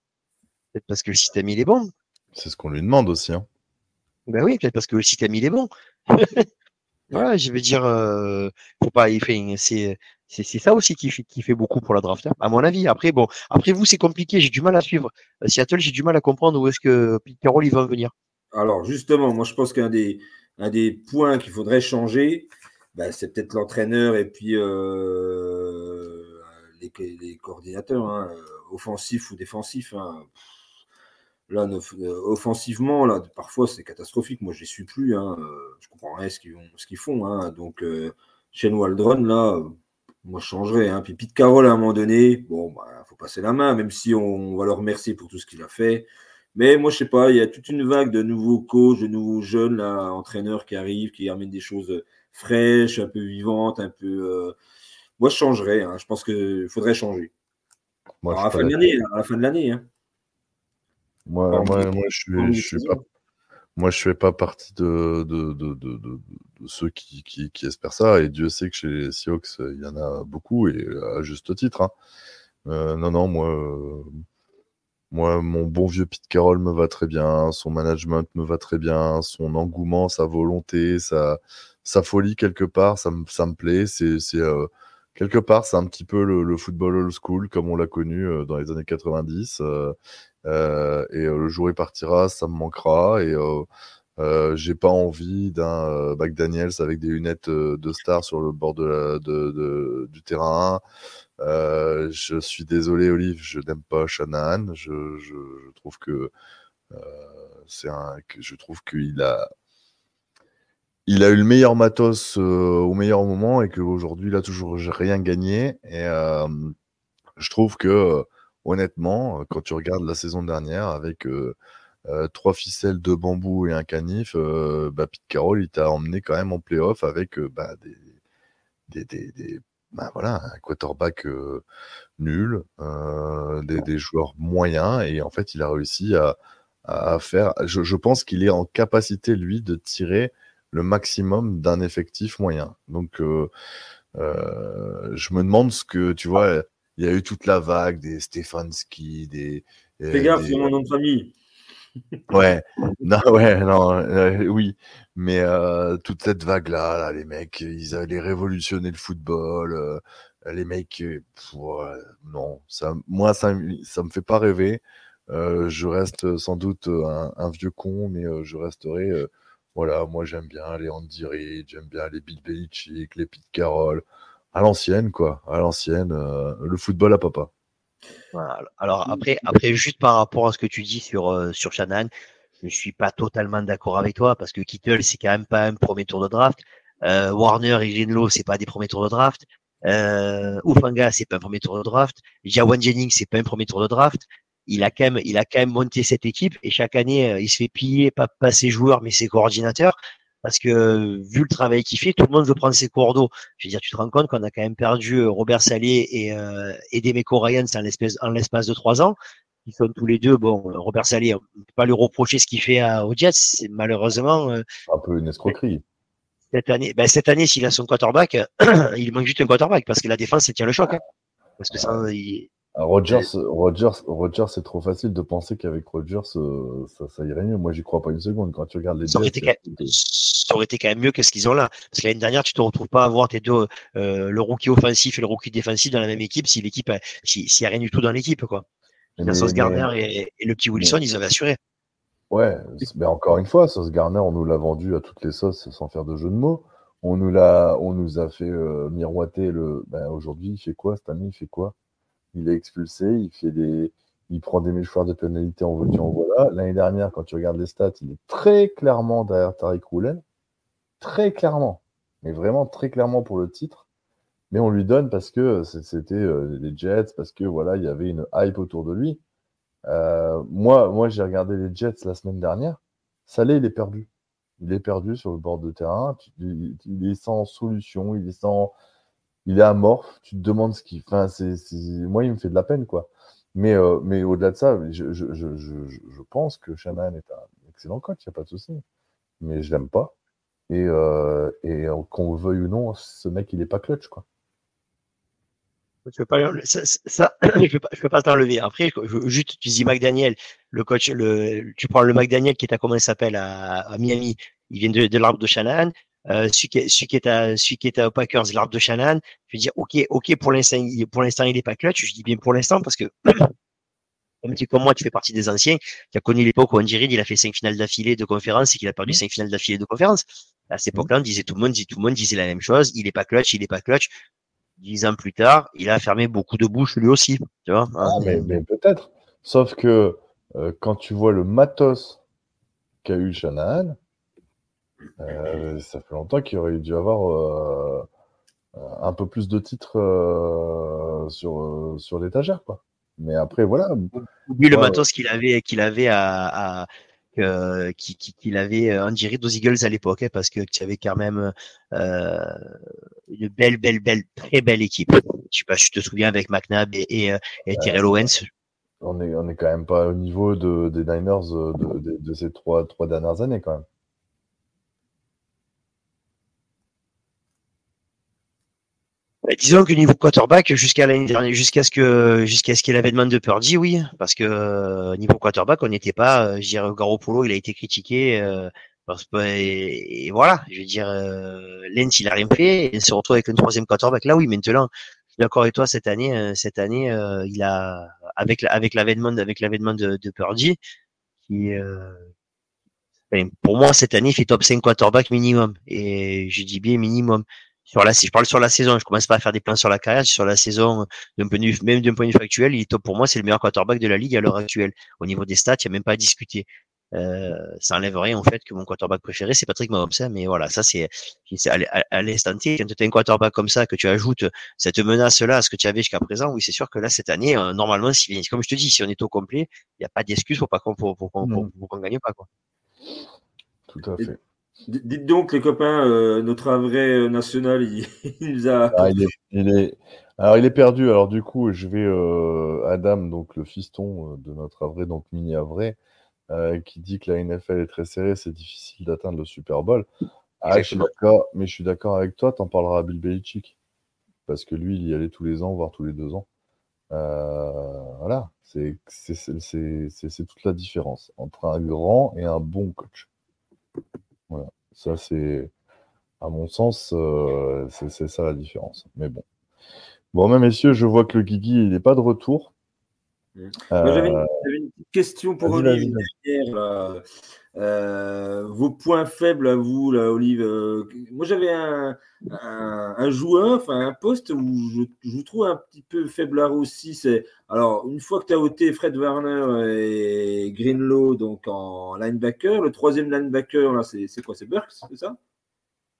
[SPEAKER 7] Peut-être parce que le système, il est bon.
[SPEAKER 8] c'est ce qu'on lui demande aussi. Hein.
[SPEAKER 7] Ben oui, peut-être parce que le système, il est bon. voilà, je veux dire, euh, faut pas, il fait, c'est, C'est c'est ça aussi qui fait, qui fait beaucoup pour la draft, hein, à mon avis. Après, bon, après vous, c'est compliqué. J'ai du mal à suivre. Euh, Seattle, j'ai du mal à comprendre où est-ce que Pete Carroll il va en venir.
[SPEAKER 6] Alors justement, moi je pense qu'un des, un des points qu'il faudrait changer, ben, c'est peut-être l'entraîneur et puis euh, les, les coordinateurs, hein, offensifs ou défensifs. hein. Là, euh, offensivement, là, parfois c'est catastrophique. Moi, je les suis plus. Hein. euh, Je comprends rien ce qu'ils font. Hein. Donc, euh, Shane Waldron, là, euh, moi, je changerais. Hein. Puis Pete Carroll, à un moment donné, bon, bah, faut passer la main, même si on va le remercier pour tout ce qu'il a fait. Mais moi, je sais pas, il y a toute une vague de nouveaux coachs, de nouveaux jeunes là, entraîneurs qui arrivent, qui amènent des choses fraîches, un peu vivantes, un peu. euh, Moi, je changerais. hein. Je pense qu'il faudrait changer.
[SPEAKER 8] Moi,
[SPEAKER 6] Alors, à, la fin de l'année, à la fin de l'année. Hein.
[SPEAKER 8] Moi, moi, moi, je
[SPEAKER 6] en
[SPEAKER 8] suis, suis pas, moi, je fais pas partie de, de, de, de, de- de ceux qui, qui, qui espèrent ça. Et Dieu sait que chez les Seahawks, il y en a beaucoup et à juste titre. hein. Euh, non, non, moi, euh, moi, mon bon vieux Pete Carroll me va très bien. Son management me va très bien. Son engouement, sa volonté, sa, sa folie quelque part, ça me, ça me plaît. C'est, c'est, euh, quelque part, c'est un petit peu le, football old school comme on l'a connu euh, dans les années 90. euh, euh, et le jour il partira, ça me manquera. Et j'ai pas envie d'un euh, McDaniels avec des lunettes de star sur le bord du terrain. Je suis désolé, Olive, je n'aime pas Shanahan. Je, trouve que c'est un, je trouve qu'il a il a eu le meilleur matos euh, au meilleur moment et qu'aujourd'hui il a toujours rien gagné. Et euh, je trouve que euh, honnêtement, euh, quand tu regardes la saison dernière avec trois ficelles, deux bambous et un canif, bah, Pete Carroll il t'a emmené quand même en playoff avec bah, des, des, des, des- bah, voilà, un quarterback nul, euh, des, joueurs moyens et en fait il a réussi à, à faire. Je pense qu'il est en capacité lui de tirer le maximum d'un effectif moyen. Donc euh, euh, je me demande ce que tu vois. Il y a eu toute la vague des Stefanski, des.
[SPEAKER 6] Fais
[SPEAKER 8] euh,
[SPEAKER 6] gaffe
[SPEAKER 8] des-
[SPEAKER 6] sur mon nom de famille.
[SPEAKER 8] Ouais, non, ouais, non, euh, oui, mais euh, toute cette vague-là, là, les mecs, ils allaient révolutionner le football, euh, les mecs, pff, non, ça, moi, ça, ça me fait pas rêver. Je reste sans doute un, un vieux con, mais je resterai, voilà, moi j'aime bien les Andy Reid, j'aime bien les Bill Belichick, les Pete Carroll, à l'ancienne, quoi, à l'ancienne, euh, le football à papa.
[SPEAKER 7] Alors après, après, juste par rapport à ce que tu dis sur, euh, Shannon, je ne suis pas totalement d'accord avec toi parce que Kittle, c'est quand même pas un premier tour de draft. Euh, Warner et Greenlow, c'est pas des premiers tours de draft. Ufanga, c'est pas un premier tour de draft. Jawan Jennings, c'est pas un premier tour de draft. Il a quand même, il a quand même monté cette équipe et chaque année, euh, il se fait piller, pas, pas ses joueurs, mais ses coordinateurs. Parce que vu le travail qu'il fait, tout le monde veut prendre ses cours Je veux dire, tu te rends compte qu'on a quand même perdu euh, Robert Salier et, euh, et Demeco Ryans en l'espace, en l'espace de trois ans. Ils sont tous les deux, bon, Robert Salier, on ne peut pas lui reprocher ce qu'il fait à, aux Jets. C'est malheureusement, euh,
[SPEAKER 8] Un peu une escroquerie.
[SPEAKER 7] cette année, ben, cette année, s'il a son quarterback, il manque juste un quarterback parce que la défense, elle tient le choc. hein. Parce que ça, il-
[SPEAKER 8] Rogers, Rogers, Rogers, c'est trop facile de penser qu'avec Rogers, euh, ça, ça irait mieux. Moi, j'y crois pas une seconde. Quand tu regardes les
[SPEAKER 7] ça aurait,
[SPEAKER 8] Jets,
[SPEAKER 7] été, quand- ça aurait été quand même mieux que ce qu'ils ont là. Parce que l'année dernière, tu te retrouves pas à avoir tes deux, euh, le rookie offensif et le rookie défensif dans la même équipe si l'équipe, a- si- s'il n'y a rien du tout dans l'équipe, quoi.
[SPEAKER 8] Mais-
[SPEAKER 7] Gardner et, et le petit Wilson, ils avaient assuré.
[SPEAKER 8] Ouais, mais encore une fois, Sauce Garner, on nous l'a vendu à toutes les sauces sans faire de jeu de mots. On nous l'a, on nous a fait euh, miroiter le. Ben, aujourd'hui, il fait quoi cette année Il fait quoi? Il est expulsé, il fait des, il prend des mouchoirs de pénalité en voiture. L'année dernière, quand tu regardes les stats, il est très clairement derrière Tariq Roulen, très clairement, mais vraiment très clairement pour le titre. Mais on lui donne parce que c'était euh, les Jets, parce que voilà, il y avait une hype autour de lui. Euh, moi, moi j'ai regardé les Jets la semaine dernière. Salé, il est perdu. Il est perdu sur le bord de terrain. Il est sans solution. Il est sans. Il est amorphe. Tu te demandes ce qu'il. Enfin, moi, il me fait de la peine, quoi. Mais, euh, au-delà de ça, je, pense que Shannon est un excellent coach, il n'y a pas de souci. Mais je l'aime pas. Et, euh, et euh, qu'on le veuille ou non, ce mec, il est pas clutch, quoi.
[SPEAKER 7] Je je peux pas, t'enlever. Après, juste, tu dis McDaniel, le coach, tu prends le McDaniel qui est à comment il s'appelle à, Miami. Il vient de, de l'arbre de Shanahan. Euh, celui, qui, est- celui qui est à celui qui est à Packers, l'arbre de Shannon. Je vais dire ok, ok pour l'instant, pour l'instant il est pas clutch. Je dis bien pour l'instant parce que comme tu comme moi, tu fais partie des anciens, qui a connu l'époque où Andy Reid, il a fait cinq finales d'affilée de conférence et qu'il a perdu cinq finales d'affilée de conférence. À cette époque-là, on disait tout le monde, disait tout le monde disait la même chose. Il est pas clutch, il est pas clutch. Dix ans plus tard, il a fermé beaucoup de bouches lui aussi. Tu vois.
[SPEAKER 8] Ah, mais, mais peut-être. Sauf que euh, quand tu vois le matos qu'a eu Shanahan, euh, ça fait longtemps qu'il aurait dû avoir euh, un peu plus de titres euh, sur, euh, sur l'étagère. quoi. Mais après, voilà.
[SPEAKER 7] Oublie le matos qu'il avait, qu'il avait à, à euh, qui- qui- qu'il avait euh, Andy Reid aux Eagles à l'époque, hein, parce que tu avais quand même euh, une belle, belle, belle, très belle équipe. Je sais pas, tu te souviens avec McNabb et, et, euh, Owens.
[SPEAKER 8] On est, on est quand même pas au niveau de, des Niners euh, de, de- de ces trois, trois dernières années quand même.
[SPEAKER 7] Disons que niveau quarterback, jusqu'à l'année dernière, jusqu'à ce que jusqu'à ce qu'il y ait l'avènement de Purdy, oui, parce que euh, niveau quarterback, on n'était pas, euh, je dirais, Garoppolo, il a été critiqué, euh, parce et, et voilà, je veux dire, euh, il a rien fait, il se retrouve avec un troisième quarterback. Là, oui, maintenant, je suis d'accord avec toi, cette année, euh, cette année, euh, il a avec avec l'avènement avec l'avènement de, de Purdy, qui euh, pour moi cette année, il fait top 5 quarterback minimum, et je dis bien minimum sur la, si je parle sur la saison, je commence pas à faire des plans sur la carrière, sur la saison, d'un point de vue, même d'un point de vue factuel, il est top pour moi, c'est le meilleur quarterback de la ligue à l'heure actuelle. Au niveau des stats, il n'y a même pas à discuter. Euh, ça enlève rien en fait que mon quarterback préféré c'est Patrick Mahomes, hein, mais voilà, ça c'est c'est à, l'instant T, quand tu as un quarterback comme ça, que tu ajoutes cette menace-là à ce que tu avais jusqu'à présent, oui c'est sûr que là cette année, euh, normalement, si, comme je te dis, si on est au complet, il n'y a pas d'excuse pour pas qu'on pour, pour, pour, pour gagne pas quoi.
[SPEAKER 8] Tout à fait.
[SPEAKER 6] Dites donc, les copains, euh, notre vrai euh, national, il, il nous a.
[SPEAKER 8] Ah, il est, il est- Alors, il est perdu. Alors, du coup, je vais. euh, Adam, donc le fiston de notre Avray, donc mini Avray, euh, qui dit que la NFL est très serrée, c'est difficile d'atteindre le Super Bowl. Ah, je suis d'accord, mais je suis d'accord avec toi, t'en parleras à Bill Belichick. Parce que lui, il y allait tous les ans, voire tous les deux ans. Voilà, c'est toute la différence entre un grand et un bon coach. Voilà, ça c'est, à mon sens, euh, c'est ça la différence. Mais bon. Bon, mais messieurs, je vois que le Guigui, il n'est pas de retour.
[SPEAKER 6] J'avais une,
[SPEAKER 8] Euh,
[SPEAKER 6] j'avais une petite question pour
[SPEAKER 8] vas-y,
[SPEAKER 6] Euh, vos points faibles à vous, là, Olive. euh, moi, j'avais un, un, un joueur, enfin un poste où je, je vous trouve un petit peu faiblard aussi. C'est alors une fois que tu as ôté Fred Warner et Greenlow donc en linebacker, le troisième linebacker là, c'est c'est quoi C'est Burks, c'est ça?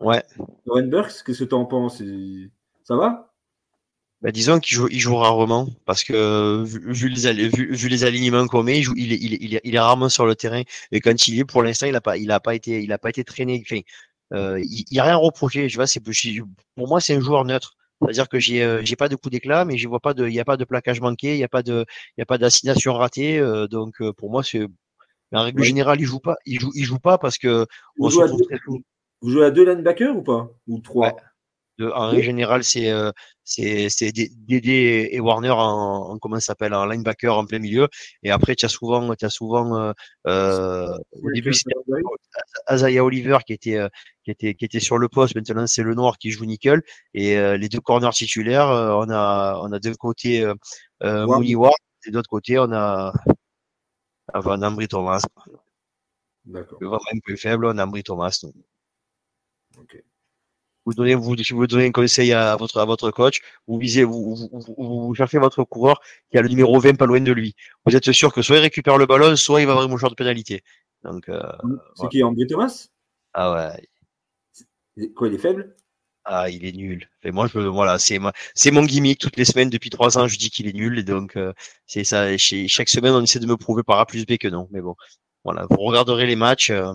[SPEAKER 7] Ouais.
[SPEAKER 6] Owen Burks, qu'est-ce que tu en penses? Ça va?
[SPEAKER 7] Bah, disons qu'il joue, il joue rarement parce que vu, vu les, vu, vu les alignements qu'on met, il, joue, il, est, il, est, il, est, il est rarement sur le terrain et quand il est, pour l'instant, il a pas, il a pas été, il a pas été traîné. Enfin, euh, il, il y a rien reproché. Je vois, c'est pour moi, c'est un joueur neutre. C'est-à-dire que j'ai, euh, j'ai pas de coup d'éclat, mais je vois pas de, il y a pas de plaquage manqué, il y a pas de, il a pas d'assignation ratée. euh, donc euh, pour moi, c'est, en règle
[SPEAKER 6] Ouais.
[SPEAKER 7] générale, il joue pas, il joue, il joue pas parce que
[SPEAKER 6] vous
[SPEAKER 7] on se
[SPEAKER 6] jouez, à deux,
[SPEAKER 7] très souvent-
[SPEAKER 6] vous jouez à deux linebackers ou pas? Ou trois?
[SPEAKER 7] Ouais. De- en règle générale, c'est euh, c'est c'est D- Dédé et Warner en, en comment ça s'appelle en linebacker en plein milieu. Et après, tu as souvent, as souvent euh, euh, au début c'était Azaya Oliver qui était euh, qui était qui était sur le poste. Maintenant, c'est le noir qui joue nickel. Et euh, les deux corners titulaires, euh, on a on a d'un côté euh,
[SPEAKER 6] Ward.
[SPEAKER 7] Mooney Ward et de l'autre côté on a Van Ambry Thomas.
[SPEAKER 6] D'accord.
[SPEAKER 7] Le vraiment peu faible, on a Ambry Thomas. donc.
[SPEAKER 6] Ok.
[SPEAKER 7] Vous donnez, vous, si vous donnez un conseil à votre, à votre coach, vous visez, vous, vous, vous, vous cherchez votre coureur qui a le numéro 20 pas loin de lui. Vous êtes sûr que soit il récupère le ballon, soit il va avoir une mouchoir de pénalité. Donc, euh,
[SPEAKER 6] C'est
[SPEAKER 7] voilà.
[SPEAKER 6] qui André Thomas?
[SPEAKER 7] Ah ouais,
[SPEAKER 6] Quoi, il est faible?
[SPEAKER 7] Ah, il est nul. Et moi, je, voilà, c'est c'est mon gimmick toutes les semaines depuis trois ans. Je dis qu'il est nul et donc euh, c'est ça. chaque semaine, on essaie de me prouver par A plus B que non. Mais bon, voilà, vous regarderez les matchs. euh,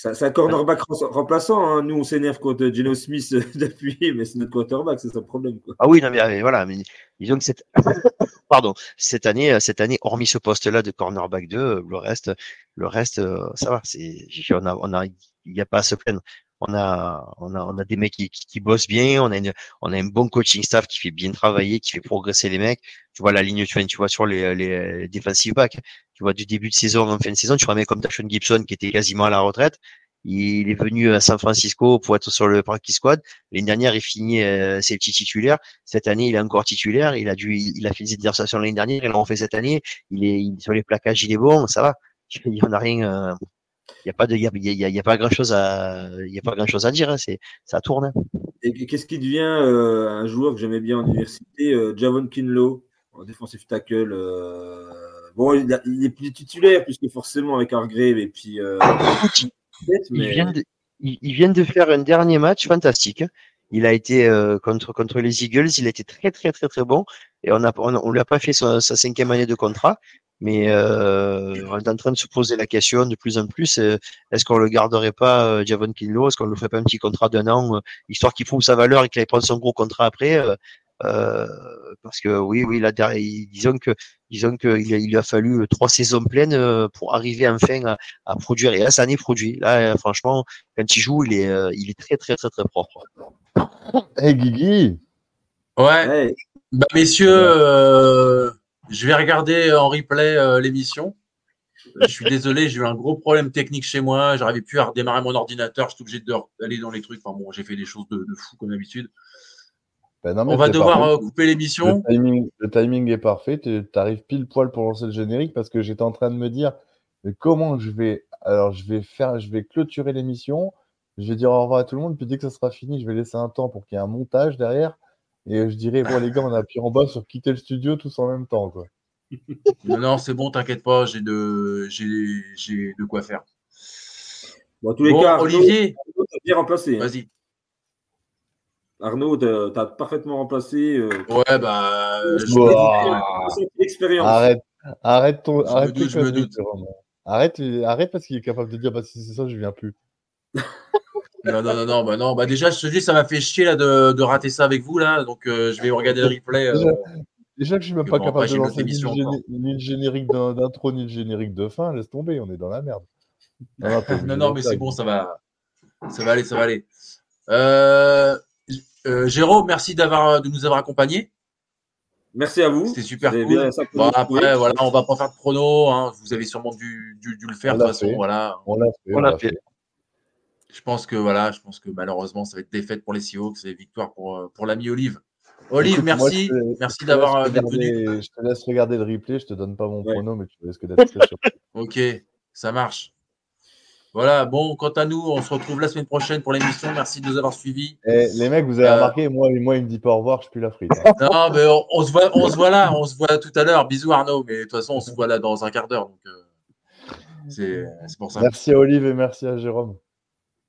[SPEAKER 6] C'est un cornerback rem- remplaçant. hein. Nous, on s'énerve contre Geno Smith euh, depuis, mais c'est notre quarterback, c'est son problème. Quoi.
[SPEAKER 7] Ah oui, non mais voilà, mais disons que cette pardon, cette année euh, cette année hormis ce poste-là de cornerback 2, euh, le reste le reste ça va, c'est on a on a il y a pas à se plaindre. On a on a on a des mecs qui, qui, qui bossent bien, on a une, on a un bon coaching staff qui fait bien travailler, qui fait progresser les mecs. Tu vois la ligne tu vois, tu vois sur les les defensive backs, tu vois du début de saison en fin de saison, tu vois un mec comme Tashon Gibson qui était quasiment à la retraite Il est venu à San Francisco pour être sur le practice squad. L'année dernière, il finit euh, ses petits titulaires. Cette année, il est encore titulaire. Il a dû, il a fait des exercices l'année dernière. Il l'a refait cette année. Il est il- sur les plaquages, il est bon. Ça va. Il y en a rien. euh, il y a pas de, y a, y a- il y a pas grand chose à, il y a pas grand chose à dire. Hein. C'est, ça tourne. hein.
[SPEAKER 6] Et qu'est-ce qui devient euh, un joueur que j'aimais bien en université, euh, Javon Kinlow, en defensive tackle. euh, Bon, il, a- il est plus titulaire, puisque forcément avec Hargrave et puis. euh,
[SPEAKER 7] Écoute, il-
[SPEAKER 6] peut-être,
[SPEAKER 7] il
[SPEAKER 6] mais-
[SPEAKER 7] vient de, il, il vient de faire un dernier match fantastique. Il a été euh, contre contre les Eagles, il a été très très très très bon et on a on, on lui a pas fait sa, sa cinquième année de contrat, mais euh, on est en train de se poser la question de plus en plus euh, est-ce qu'on le garderait pas euh, Javon Kinlo, est-ce qu'on le ferait pas un petit contrat d'un an euh, histoire qu'il prouve sa valeur et qu'il aille prendre son gros contrat après euh, euh, parce que oui oui là derrière, il- disons que disons qu'il a, il lui a fallu trois saisons pleines euh, pour arriver enfin à, à produire. Et là ça en est produit. Là franchement quand il joue il est euh, il est très très très très propre.
[SPEAKER 8] Hey Guigui.
[SPEAKER 5] Ouais.
[SPEAKER 6] Ouais,
[SPEAKER 5] Bah, messieurs, euh, je vais regarder en replay euh, l'émission. Je suis désolé, j'ai eu un gros problème technique chez moi. J'arrivais plus à redémarrer mon ordinateur. J'étais obligé de- d'aller dans les trucs. Enfin bon, j'ai fait des choses de, de fou comme d'habitude.
[SPEAKER 8] Ben non, mais
[SPEAKER 5] On va devoir
[SPEAKER 8] parfait.
[SPEAKER 5] euh, couper l'émission.
[SPEAKER 8] Le timing, le timing est parfait. Tu arrives pile poil pour lancer le générique parce que j'étais en train de me dire mais comment je vais. Alors, je vais faire, je vais clôturer l'émission. Je vais dire au revoir à tout le monde. Puis dès que ça sera fini, je vais laisser un temps pour qu'il y ait un montage derrière. Et je dirai bon, les gars, on appuie en bas sur quitter le studio tous en même temps. Quoi.
[SPEAKER 5] Non, non, c'est bon, t'inquiète pas. J'ai de, j'ai, j'ai de quoi faire.
[SPEAKER 6] Bon, en tous les
[SPEAKER 5] Bon,
[SPEAKER 6] cas, Arnaud,
[SPEAKER 5] Olivier,
[SPEAKER 6] Arnaud, t'as bien remplacé. hein.
[SPEAKER 5] vas-y.
[SPEAKER 6] Arnaud, t'as parfaitement remplacé. euh,
[SPEAKER 5] Ouais, bah, euh, je me
[SPEAKER 6] l'expérience.
[SPEAKER 8] Arrête, arrête ton,
[SPEAKER 5] Je me
[SPEAKER 8] arrête
[SPEAKER 5] doute,
[SPEAKER 8] tes
[SPEAKER 5] je me doute.
[SPEAKER 8] Jérôme. Arrête, arrête parce qu'il est capable de dire bah si c'est ça, je viens plus.
[SPEAKER 5] Non, non, non, non, bah non. Bah déjà, je te dis, ça m'a fait chier là de, de rater ça avec vous là. Donc, euh, je vais regarder le replay. euh,
[SPEAKER 8] Déjà, que je suis même pas capable de lancer ni le, géné- ni le générique d'in- d'intro ni le générique de fin, laisse tomber, on est dans la merde. Non, non,
[SPEAKER 5] mais c'est bon, ça va. Ça va aller, ça va aller. Euh, euh, Jérôme, merci d'avoir, de nous avoir accompagnés.
[SPEAKER 6] Merci à vous.
[SPEAKER 5] C'était super cool.
[SPEAKER 6] bien ça
[SPEAKER 5] Bon, après, voilà, on va pas faire de prono. Hein. Vous avez sûrement dû, dû, dû le faire
[SPEAKER 8] On
[SPEAKER 5] de toute façon.
[SPEAKER 8] fait.
[SPEAKER 5] Voilà.
[SPEAKER 8] On l'a fait.
[SPEAKER 7] on
[SPEAKER 8] on
[SPEAKER 7] l'a
[SPEAKER 8] l'a
[SPEAKER 7] fait
[SPEAKER 8] fait.
[SPEAKER 5] Je pense que voilà, je pense que malheureusement, ça va être défaite pour les Seahawks et victoire pour, euh, pour l'ami Olive. Olive,
[SPEAKER 8] Écoute,
[SPEAKER 5] merci.
[SPEAKER 8] te-
[SPEAKER 5] merci d'avoir euh, d'être venu.
[SPEAKER 8] Je te laisse regarder le replay, je te donne pas mon
[SPEAKER 6] Ouais.
[SPEAKER 8] prono, mais tu risques d'être très surpris.
[SPEAKER 5] Ok, ça marche. Voilà, bon, quant à nous, on se retrouve la semaine prochaine pour l'émission. Merci de nous avoir suivis.
[SPEAKER 8] Eh, les mecs, vous avez
[SPEAKER 5] Euh,
[SPEAKER 8] remarqué, moi, moi, il me dit pas au revoir, je pue la frite. hein.
[SPEAKER 5] Non, mais on, on se voit, on se voit là, on se voit tout à l'heure. Bisous Arnaud, mais de toute façon, on se voit là dans un quart d'heure. Donc, euh, c'est c'est pour ça.
[SPEAKER 8] Merci à Olive et merci à Jérôme.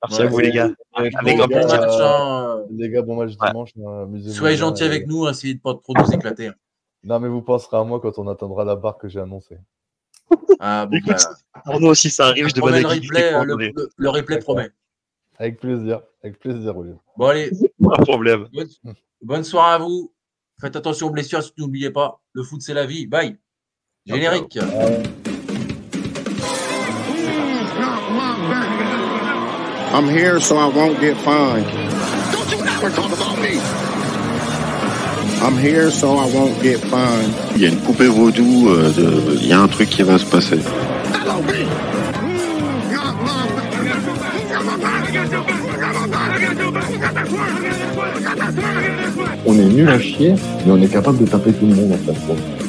[SPEAKER 7] Merci
[SPEAKER 5] Ouais,
[SPEAKER 7] à vous les gars avec
[SPEAKER 5] Bon,
[SPEAKER 7] grand plaisir.
[SPEAKER 5] match,
[SPEAKER 8] euh,
[SPEAKER 5] hein.
[SPEAKER 8] les gars, bon match
[SPEAKER 7] Ouais.
[SPEAKER 8] dimanche. euh,
[SPEAKER 5] Soyez gentils
[SPEAKER 8] et-
[SPEAKER 5] avec nous, essayez de pas trop nous éclater. hein.
[SPEAKER 8] Non, mais vous penserez à moi quand on atteindra la barre que j'ai annoncée.
[SPEAKER 5] Ah, bon,
[SPEAKER 7] Écoute,
[SPEAKER 5] bah,
[SPEAKER 7] pour nous aussi ça arrive je demande
[SPEAKER 5] le replay, euh, le,
[SPEAKER 7] coordonnées.
[SPEAKER 5] le- le replay promet.
[SPEAKER 8] Avec plaisir, avec plaisir, Olive.
[SPEAKER 5] Bon, allez,
[SPEAKER 7] pas de problème
[SPEAKER 5] bonne, bonne soirée à vous. Faites attention aux blessures, n'oubliez pas, le foot c'est la vie. Bye. Générique.
[SPEAKER 1] I'm here so I won't get fined.
[SPEAKER 2] Don't you ever talk about me.
[SPEAKER 1] I'm here so I won't get fined.
[SPEAKER 3] Il y a une poupée vaudou, euh, de- il y a un truc qui va se passer.
[SPEAKER 4] On est nul à chier, mais on est capable de taper tout le monde en fait.